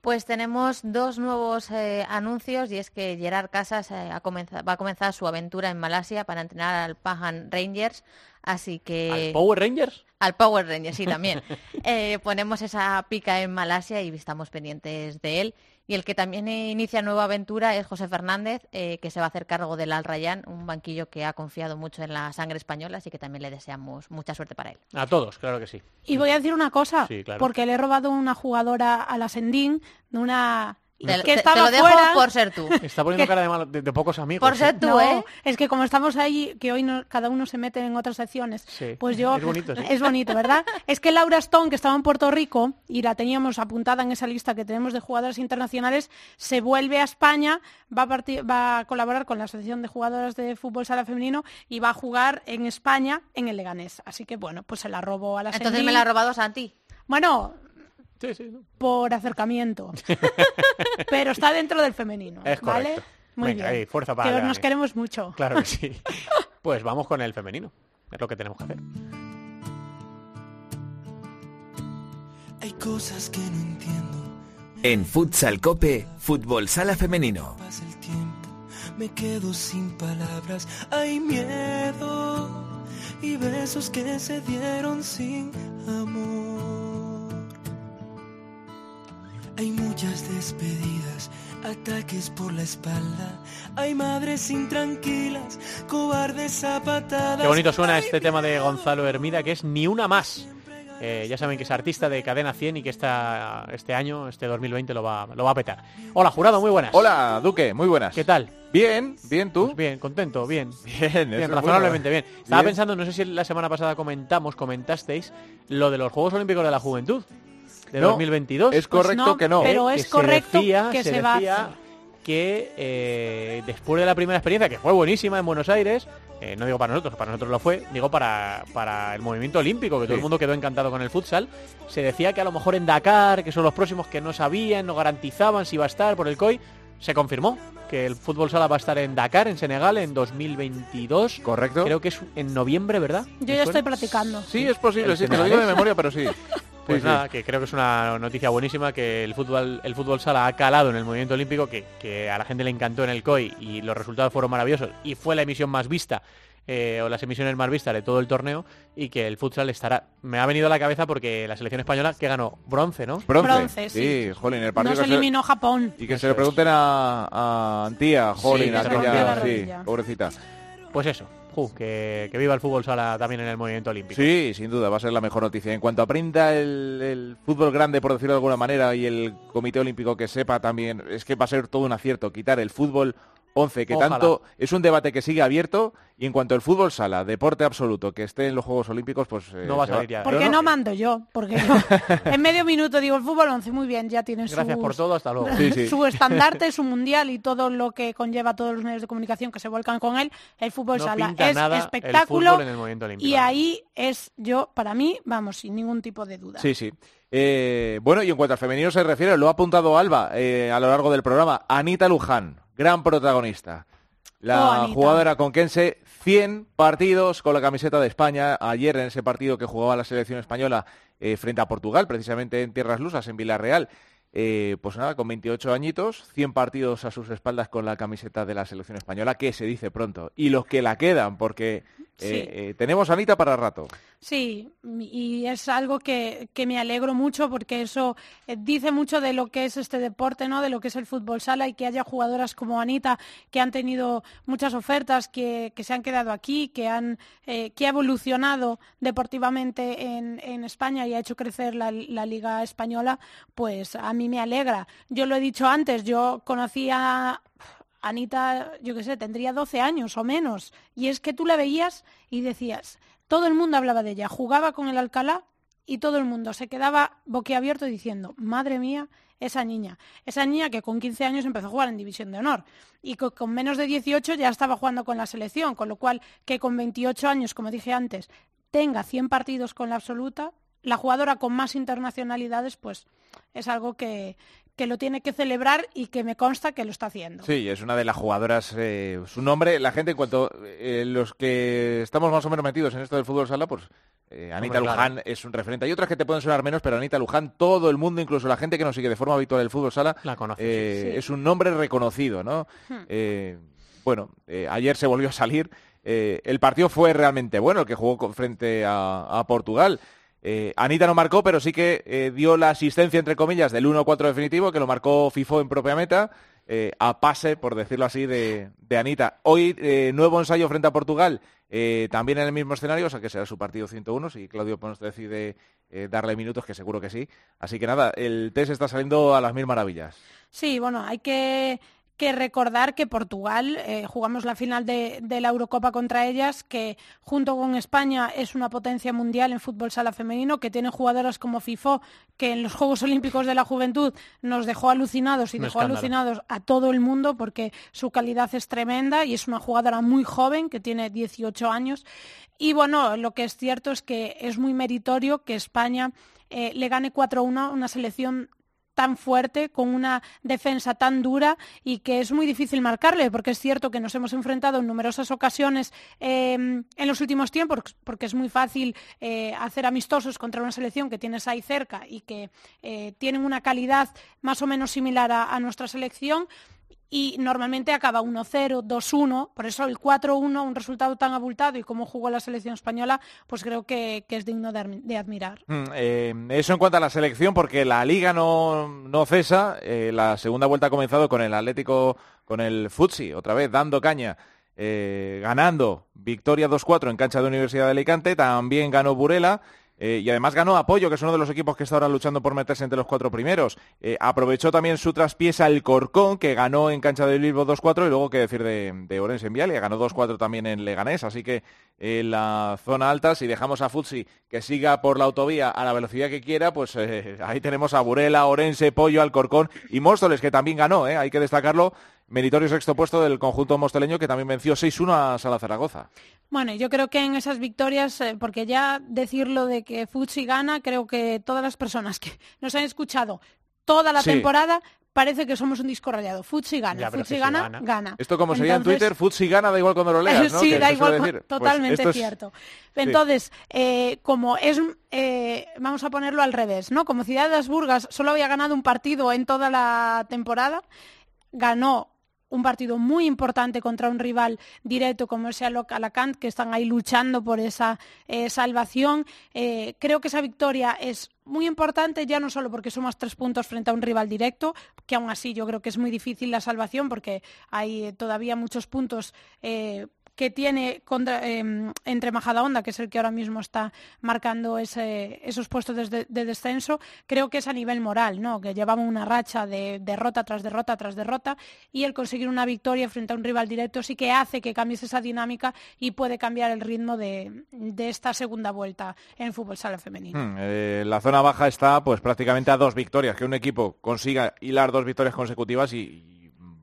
Speaker 4: Pues tenemos dos nuevos eh, anuncios y es que Gerard Casas eh, va a comenzar su aventura en Malasia para entrenar al Pahan Rangers. Así que...
Speaker 1: ¿Al Power Rangers?
Speaker 4: Al Power Rangers, sí, también. ponemos esa pica en Malasia y estamos pendientes de él. Y el que también inicia nueva aventura es José Fernández, eh, que se va a hacer cargo del Al Rayán, un banquillo que ha confiado mucho en la sangre española, así que también le deseamos mucha suerte para él.
Speaker 1: A todos, claro que sí.
Speaker 5: Y voy a decir una cosa, porque le he robado una jugadora a la Sendín de una
Speaker 4: te, que estaba lo por ser tú.
Speaker 1: Está poniendo cara de, pocos amigos.
Speaker 4: Por ser tú, ¿eh?
Speaker 5: Es que como estamos ahí, que hoy cada uno se mete en otras secciones, pues yo...
Speaker 1: Es bonito,
Speaker 5: Es bonito, ¿verdad? es que Laura Stone, que estaba en Puerto Rico, y la teníamos apuntada en esa lista que tenemos de jugadoras internacionales, se vuelve a España, va a, va a colaborar con la Asociación de Jugadoras de Fútbol Sala Femenino y va a jugar en España, en el Leganés. Así que, bueno, pues se la robo a la
Speaker 4: Entonces me la ha robado Santi.
Speaker 5: Bueno, por acercamiento. Pero está dentro del femenino.
Speaker 1: Es
Speaker 5: ¿vale?
Speaker 1: Muy bien. fuerza para
Speaker 5: que nos queremos mucho.
Speaker 1: Claro que sí. pues vamos con el femenino. Es lo que tenemos que hacer.
Speaker 2: Hay cosas que no entiendo.
Speaker 8: En Futsal Cope, Fútbol Sala Femenino.
Speaker 2: el tiempo, me quedo sin palabras. Hay miedo y besos que se dieron sin amor. Hay muchas despedidas, ataques por la espalda. Hay madres intranquilas, cobardes a patadas.
Speaker 1: Qué bonito suena este tema de Gonzalo Hermida, que es Ni una más. Eh, ya saben que es artista de Cadena 100 y que esta, este año, este 2020, lo va, lo va a petar. Hola, jurado, muy buenas.
Speaker 10: Hola, Duque, muy buenas.
Speaker 1: ¿Qué tal?
Speaker 10: Bien, bien, ¿tú?
Speaker 1: Pues bien, contento, bien.
Speaker 10: Bien, bien
Speaker 1: razonablemente bien. Estaba pensando, no sé si la semana pasada comentamos, comentasteis, lo de los Juegos Olímpicos de la Juventud de 2022.
Speaker 10: Es correcto
Speaker 5: pues
Speaker 10: que no.
Speaker 5: Pero es correcto que se, va
Speaker 1: que eh, después de la primera experiencia, que fue buenísima en Buenos Aires, eh, no digo para nosotros, para nosotros lo fue, digo para, para el movimiento olímpico, que todo el mundo quedó encantado con el futsal, se decía que a lo mejor en Dakar, que son los próximos que no sabían, no garantizaban si iba a estar por el COI, se confirmó que el fútbol sala va a estar en Dakar, en Senegal, en 2022.
Speaker 10: Correcto.
Speaker 1: Creo que es en noviembre, ¿verdad?
Speaker 5: Yo ya estoy practicando.
Speaker 10: Sí, es posible, sí, te lo digo de memoria, pero sí.
Speaker 1: Pues nada, que creo que es una noticia buenísima que el fútbol, el fútbol sala ha calado en el movimiento olímpico, que, a la gente le encantó en el COI y los resultados fueron maravillosos y fue la emisión más vista eh, o las emisiones más vistas de todo el torneo y que el futsal estará. Me ha venido a la cabeza porque la selección española que ganó bronce, ¿no?
Speaker 10: Bronce, sí. jolín, el partido
Speaker 5: no se eliminó Japón.
Speaker 10: Y que se le pregunten a, a Antía, jolín, sí, pobrecita.
Speaker 1: Pues eso, que, viva el fútbol sala también en el movimiento olímpico.
Speaker 10: Sí, sin duda, va a ser la mejor noticia. En cuanto aprenda el, el, fútbol grande, por decirlo de alguna manera, y el Comité Olímpico que sepa también, es que va a ser todo un acierto quitar el fútbol 11, que tanto es un debate que sigue abierto y en cuanto al fútbol sala, deporte absoluto, que esté en los Juegos Olímpicos, pues...
Speaker 1: Eh, no va a salir ya.
Speaker 5: Porque no, mando yo, porque en medio minuto digo el fútbol 11, muy bien, ya tiene
Speaker 1: Gracias por todo, hasta luego.
Speaker 5: su estandarte, su mundial y todo lo que conlleva todos los medios de comunicación que se vuelcan con él, el fútbol sala es espectáculo y ahí es yo, para mí, vamos, sin ningún tipo de duda.
Speaker 10: Sí, sí. Eh, bueno, y en cuanto al femenino se refiere, lo ha apuntado Alba eh, a lo largo del programa, Anita Luján gran protagonista. La oh, jugadora conquense, 100 partidos con la camiseta de España. Ayer en ese partido que jugaba la selección española eh, frente a Portugal, precisamente en Tierras Lusas, en Villarreal. Eh, pues nada, con 28 añitos, 100 partidos a sus espaldas con la camiseta de la selección española, que se dice pronto. Y los que la quedan, porque eh, eh, tenemos a Anita para rato.
Speaker 5: Sí, y es algo que, me alegro mucho porque eso eh, dice mucho de lo que es este deporte, ¿no? de lo que es el fútbol sala y que haya jugadoras como Anita que han tenido muchas ofertas, que, se han quedado aquí, que, han, que ha evolucionado deportivamente en, España y ha hecho crecer la, la Liga Española, pues a mí me alegra. Yo lo he dicho antes, yo conocía Anita, yo qué sé, tendría 12 años o menos. Y es que tú la veías y decías, todo el mundo hablaba de ella. Jugaba con el Alcalá y todo el mundo se quedaba boquiabierto diciendo, madre mía, esa niña. Esa niña que con 15 años empezó a jugar en División de Honor y que con menos de 18 ya estaba jugando con la selección, con lo cual que con 28 años, como dije antes, tenga 100 partidos con la absoluta, la jugadora con más internacionalidades, pues es algo que, que lo tiene que celebrar y que me consta que lo está haciendo.
Speaker 10: Sí, es una de las jugadoras, eh, su nombre, la gente en cuanto eh, los que estamos más o menos metidos en esto del fútbol sala, pues eh, Anita Luján es un referente. Hay otras que te pueden sonar menos, pero Anita Luján, todo el mundo, incluso la gente que nos sigue de forma habitual el fútbol sala,
Speaker 1: la conoce.
Speaker 10: Es un nombre reconocido, ¿no? Hmm. bueno, ayer se volvió a salir. el partido fue realmente bueno, el que jugó frente a Portugal. Eh, Anita no marcó, pero sí que eh, dio la asistencia, entre comillas, del 1-4 definitivo, que lo marcó FIFO en propia meta, eh, a pase, por decirlo así, de, Anita. Hoy, nuevo ensayo frente a Portugal, también en el mismo escenario, o sea que será su partido 101, si Claudio Pons decide darle minutos, que seguro que sí. Así que nada, el test está saliendo a las mil maravillas.
Speaker 5: Sí, bueno, hay que que recordar que Portugal, eh, jugamos la final de, la Eurocopa contra ellas, que junto con España es una potencia mundial en fútbol sala femenino, que tiene jugadoras como FIFO, que en los Juegos Olímpicos de la Juventud nos dejó alucinados y dejó alucinados a todo el mundo porque su calidad es tremenda y es una jugadora muy joven, que tiene 18 años. Y bueno, lo que es cierto es que es muy meritorio que España eh, le gane 4-1 a una selección tan fuerte, con una defensa tan dura y que es muy difícil marcarle, porque es cierto que nos hemos enfrentado en numerosas ocasiones em, en los últimos tiempos, porque es muy fácil eh, hacer amistosos contra una selección que tienes ahí cerca y que eh, tienen una calidad más o menos similar a nuestra selección, y normalmente acaba 1-0, 2-1, por eso el 4-1, un resultado tan abultado y como jugó la selección española, pues creo que, es digno de, admirar.
Speaker 10: Mm, eh, eso en cuanto a la selección, porque la liga no, no cesa, eh, la segunda vuelta ha comenzado con el Atlético, con el Futsi, otra vez dando caña. Eh, ganando victoria 2-4 en cancha de Universidad de Alicante, también ganó Burela, eh, y además ganó apoyo, que es uno de los equipos que está ahora luchando por meterse entre los cuatro primeros. Eh, aprovechó también su traspiesa el Corcón, que ganó en cancha de Bilbo 2-4, y luego, qué decir de, de Orense en Vialia, ganó 2-4 también en Leganés. Así que en la zona alta, si dejamos a Futsi que siga por la autovía a la velocidad que quiera, pues eh, ahí tenemos a Burela, Orense, Pollo, Alcorcón y Móstoles, que también ganó, hay que destacarlo, meritorio sexto puesto del conjunto mosteleño que también venció 6-1 a Sala Zaragoza.
Speaker 5: Bueno, yo creo que en esas victorias, eh, porque ya decirlo de que Futsi gana, creo que todas las personas que nos han escuchado toda la temporada parece que somos un disco rayado. Futsi gana, Futsi gana, gana,
Speaker 10: Esto como sería en Twitter, Futsi gana, da igual cuando lo leas, ¿no?
Speaker 5: sí, da igual, pues totalmente cierto. Entonces, eh, como es, eh, vamos a ponerlo al revés, ¿no? Como Ciudad de las Burgas solo había ganado un partido en toda la temporada, ganó un partido muy importante contra un rival directo como es el Alacant, que están ahí luchando por esa eh, salvación. Eh, creo que esa victoria es muy importante, ya no solo porque somos tres puntos frente a un rival directo, que aún así yo creo que es muy difícil la salvación porque hay todavía muchos puntos eh, que tiene contra, eh, entre que es el que ahora mismo está marcando ese, esos puestos de, descenso, creo que es a nivel moral, ¿no? que llevamos una racha de derrota tras derrota tras derrota y el conseguir una victoria frente a un rival directo sí que hace que cambies esa dinámica y puede cambiar el ritmo de, esta segunda vuelta en fútbol sala femenino.
Speaker 10: Hmm, eh, la zona baja está pues prácticamente a dos victorias, que un equipo consiga hilar dos victorias consecutivas y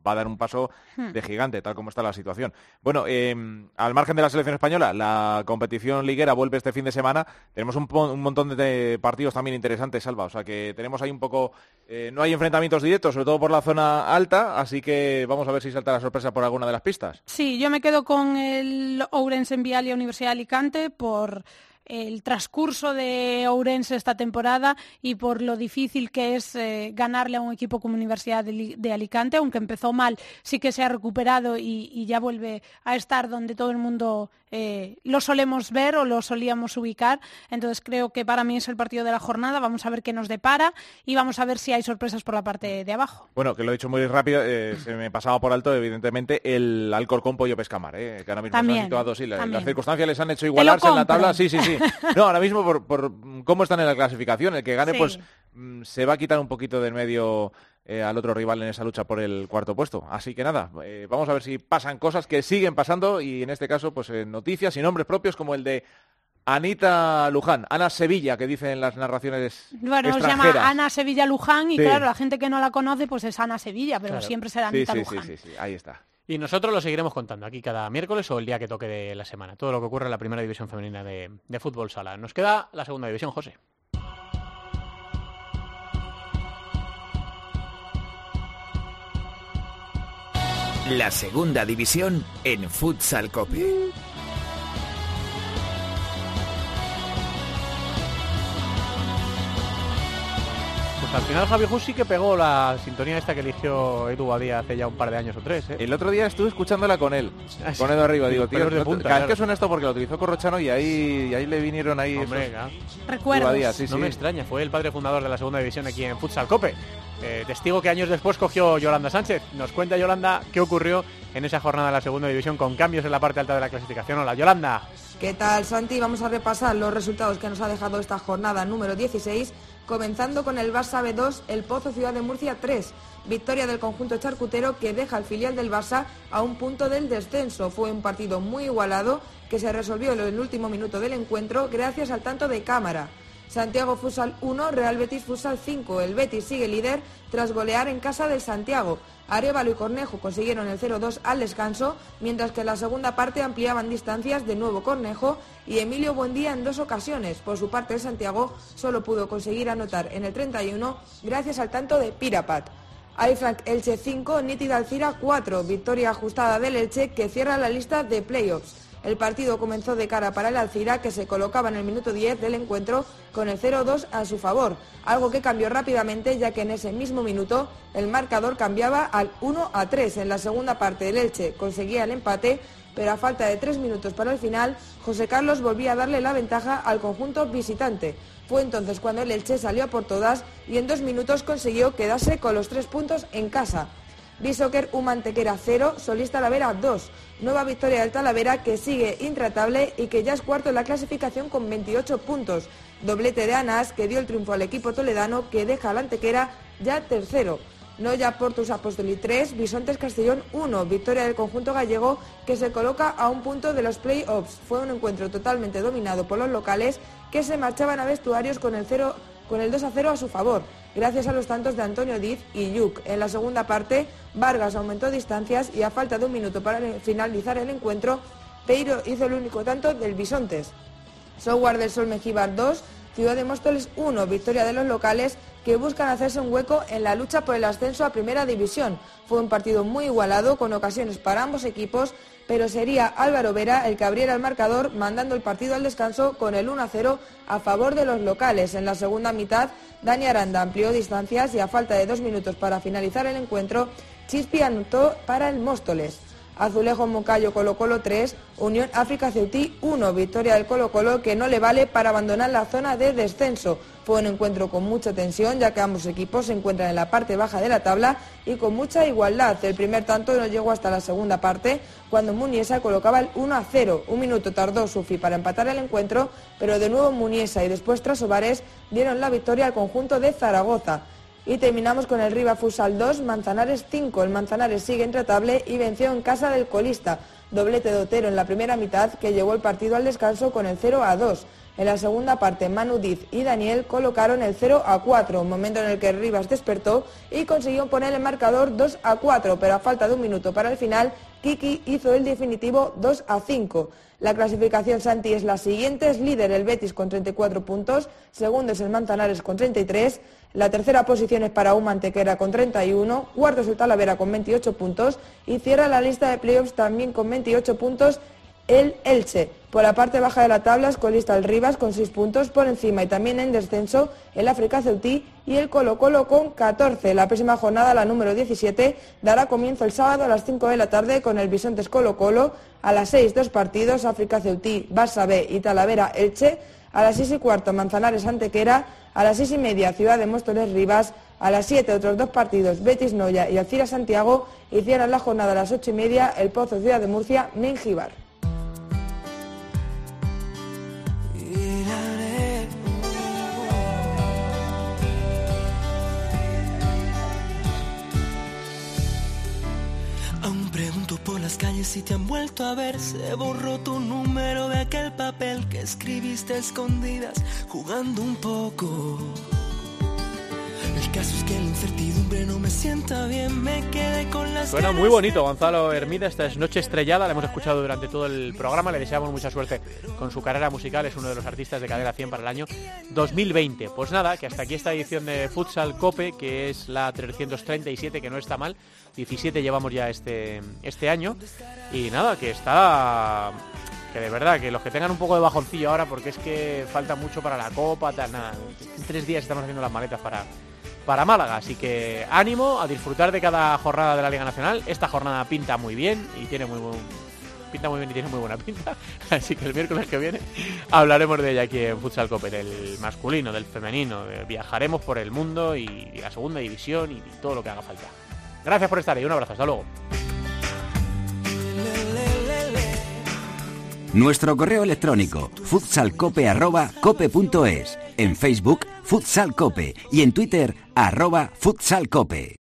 Speaker 10: va a dar un paso hmm. de gigante, tal como está la situación. Bueno, em, al margen de la selección española, la competición liguera vuelve este fin de semana. Tenemos un, montón de partidos también interesantes, Salva. O sea que tenemos ahí un poco... Eh, no hay enfrentamientos directos, sobre todo por la zona alta, así que vamos a ver si salta la sorpresa por alguna de las pistas.
Speaker 5: Sí, yo me quedo con el Ourense en Vialia Universidad de Alicante por el transcurso de Ourense esta temporada y por lo difícil que es eh, ganarle a un equipo como Universidad de, Alicante, aunque empezó mal, sí que se ha recuperado y, ya vuelve a estar donde todo el mundo eh, lo solemos ver o lo solíamos ubicar. Entonces creo que para mí es el partido de la jornada. Vamos a ver qué nos depara y vamos a ver si hay sorpresas por la parte de abajo.
Speaker 10: Bueno, que lo he dicho muy rápido, eh, se me pasaba por alto, evidentemente, el Alcorcón Pollo Pescamar, que ahora mismo
Speaker 5: también,
Speaker 10: situados, sí, las circunstancias les han hecho igualarse en la tabla, sí, sí, sí. No, ahora mismo por, cómo están en la clasificación, el que gane pues mm, se va a quitar un poquito del medio eh, al otro rival en esa lucha por el cuarto puesto. Así que nada, eh, vamos a ver si pasan cosas que siguen pasando y en este caso pues noticias y nombres propios como el de Anita Luján, Ana Sevilla, que dicen las narraciones
Speaker 5: Bueno, se llama Ana Sevilla Luján y claro, la gente que no la conoce pues es Ana Sevilla, pero siempre será Anita Luján.
Speaker 10: Sí, sí, sí, ahí está.
Speaker 1: Y nosotros lo seguiremos contando aquí cada miércoles o el día que toque de la semana. Todo lo que ocurre en la primera división femenina de, de fútbol sala. Nos queda la segunda división, José.
Speaker 8: La segunda división en Futsal Cope.
Speaker 1: Al final Javi Jus sí que pegó la sintonía esta que eligió Edu Badía hace ya un par de años o tres. ¿eh?
Speaker 10: El otro día estuve escuchándola con él, ah, con Edu arriba. Digo, tío, de punta, cada vez que suena esto porque lo utilizó Corrochano y ahí, ahí le vinieron ahí.
Speaker 1: Hombre,
Speaker 5: Recuerdos.
Speaker 1: no me extraña, fue el padre fundador de la segunda división aquí en Futsal Cope. Eh, testigo que años después cogió Yolanda Sánchez. Nos cuenta Yolanda qué ocurrió en esa jornada de la segunda división con cambios en la parte alta de la clasificación. Hola, Yolanda.
Speaker 11: ¿Qué tal, Santi? Vamos a repasar los resultados que nos ha dejado esta jornada número 16 comenzando con el Barça B2, el Pozo Ciudad de Murcia 3. Victoria del conjunto charcutero que deja al filial del Barça a un punto del descenso. Fue un partido muy igualado que se resolvió en el último minuto del encuentro gracias al tanto de cámara. Santiago Fusal 1, Real Betis Fusal 5. El Betis sigue líder tras golear en casa del Santiago. Arevalo y Cornejo consiguieron el 0-2 al descanso, mientras que en la segunda parte ampliaban distancias de nuevo Cornejo y Emilio Buendía en dos ocasiones. Por su parte, el Santiago solo pudo conseguir anotar en el 31 gracias al tanto de Pirapat. Frank Elche 5, Nítida Alcira 4. Victoria ajustada del Elche que cierra la lista de playoffs. El partido comenzó de cara para el Alcira, que se colocaba en el minuto 10 del encuentro con el 0-2 a su favor, algo que cambió rápidamente ya que en ese mismo minuto el marcador cambiaba al 1-3 en la segunda parte del Elche. Conseguía el empate, pero a falta de tres minutos para el final, José Carlos volvía a darle la ventaja al conjunto visitante. Fue entonces cuando el Elche salió por todas y en dos minutos consiguió quedarse con los tres puntos en casa. Bishoker un Mantequera 0, Solista Talavera 2. Nueva victoria del Talavera que sigue intratable y que ya es cuarto en la clasificación con 28 puntos. Doblete de Anas que dio el triunfo al equipo toledano que deja al Antequera ya tercero. Noya Portus Apostoli 3, Bisontes Castellón 1. Victoria del conjunto gallego que se coloca a un punto de los play-offs. Fue un encuentro totalmente dominado por los locales que se marchaban a vestuarios con el, 0, con el 2 a 0 a su favor gracias a los tantos de Antonio Diz y Yuk. En la segunda parte, Vargas aumentó distancias y a falta de un minuto para finalizar el encuentro, Peiro hizo el único tanto del Bisontes. Software del Sol Mejíbar 2, Ciudad de Móstoles 1, victoria de los locales que buscan hacerse un hueco en la lucha por el ascenso a Primera División. Fue un partido muy igualado, con ocasiones para ambos equipos, pero sería Álvaro Vera el que abriera el marcador, mandando el partido al descanso con el 1-0 a favor de los locales. En la segunda mitad, Dani Aranda amplió distancias y a falta de dos minutos para finalizar el encuentro, Chispi anotó para el Móstoles. Azulejo Moncayo Colo Colo 3, Unión África Ceutí 1, victoria del Colo Colo que no le vale para abandonar la zona de descenso. Fue un encuentro con mucha tensión ya que ambos equipos se encuentran en la parte baja de la tabla y con mucha igualdad. El primer tanto no llegó hasta la segunda parte cuando Muniesa colocaba el 1 a 0. Un minuto tardó Sufi para empatar el encuentro, pero de nuevo Muniesa y después Trasovares dieron la victoria al conjunto de Zaragoza. Y terminamos con el Riva Fusal 2, Manzanares 5. El Manzanares sigue intratable y venció en casa del colista. Doblete de Otero en la primera mitad que llevó el partido al descanso con el 0 a 2. En la segunda parte, Manu Diz y Daniel colocaron el 0 a 4, momento en el que Rivas despertó y consiguió poner el marcador 2 a 4, pero a falta de un minuto para el final, Kiki hizo el definitivo 2 a 5. La clasificación Santi es la siguiente, es líder el Betis con 34 puntos, segundo es el Manzanares con 33, la tercera posición es para un Mantequera con 31, cuarto el Talavera con 28 puntos y cierra la lista de playoffs también con 28 puntos el Elche. Por la parte baja de la tabla es colista el Rivas con 6 puntos por encima y también en descenso el África Ceutí y el Colo Colo con 14. La próxima jornada, la número 17, dará comienzo el sábado a las 5 de la tarde con el Bisontes Colo Colo. A las 6 dos partidos, África Ceutí, Barça B y Talavera Elche. A las 6 y cuarto Manzanares Antequera. A las 6 y media Ciudad de Móstoles Rivas. A las 7 otros dos partidos, Betis Noya y Alcira Santiago. Y la jornada a las 8 y media el Pozo Ciudad de Murcia, Mengibar.
Speaker 2: Y te han vuelto a ver. Se borró tu número de aquel papel que escribiste a escondidas, jugando un poco. El caso es que la incertidumbre no me sienta bien, me quedé con las
Speaker 1: Suena muy bonito Gonzalo Hermida, esta es Noche Estrellada, la hemos escuchado durante todo el programa, le deseamos mucha suerte con su carrera musical, es uno de los artistas de Cadena 100 para el año 2020. Pues nada, que hasta aquí esta edición de Futsal Cope, que es la 337, que no está mal, 17 llevamos ya este, este año, y nada, que está que de verdad, que los que tengan un poco de bajoncillo ahora, porque es que falta mucho para la copa, tal, nada. Tres días estamos haciendo las maletas para, para Málaga. Así que ánimo a disfrutar de cada jornada de la Liga Nacional. Esta jornada pinta muy bien y tiene muy pinta muy bien y tiene muy buena pinta. Así que el miércoles que viene hablaremos de ella aquí en Futsal Cope, del masculino, del femenino. Viajaremos por el mundo y, la segunda división y todo lo que haga falta. Gracias por estar ahí, un abrazo, hasta luego.
Speaker 12: Nuestro correo electrónico futsalcope.cope.es, en Facebook Futsal Cope y en Twitter arroba Futsal Cope.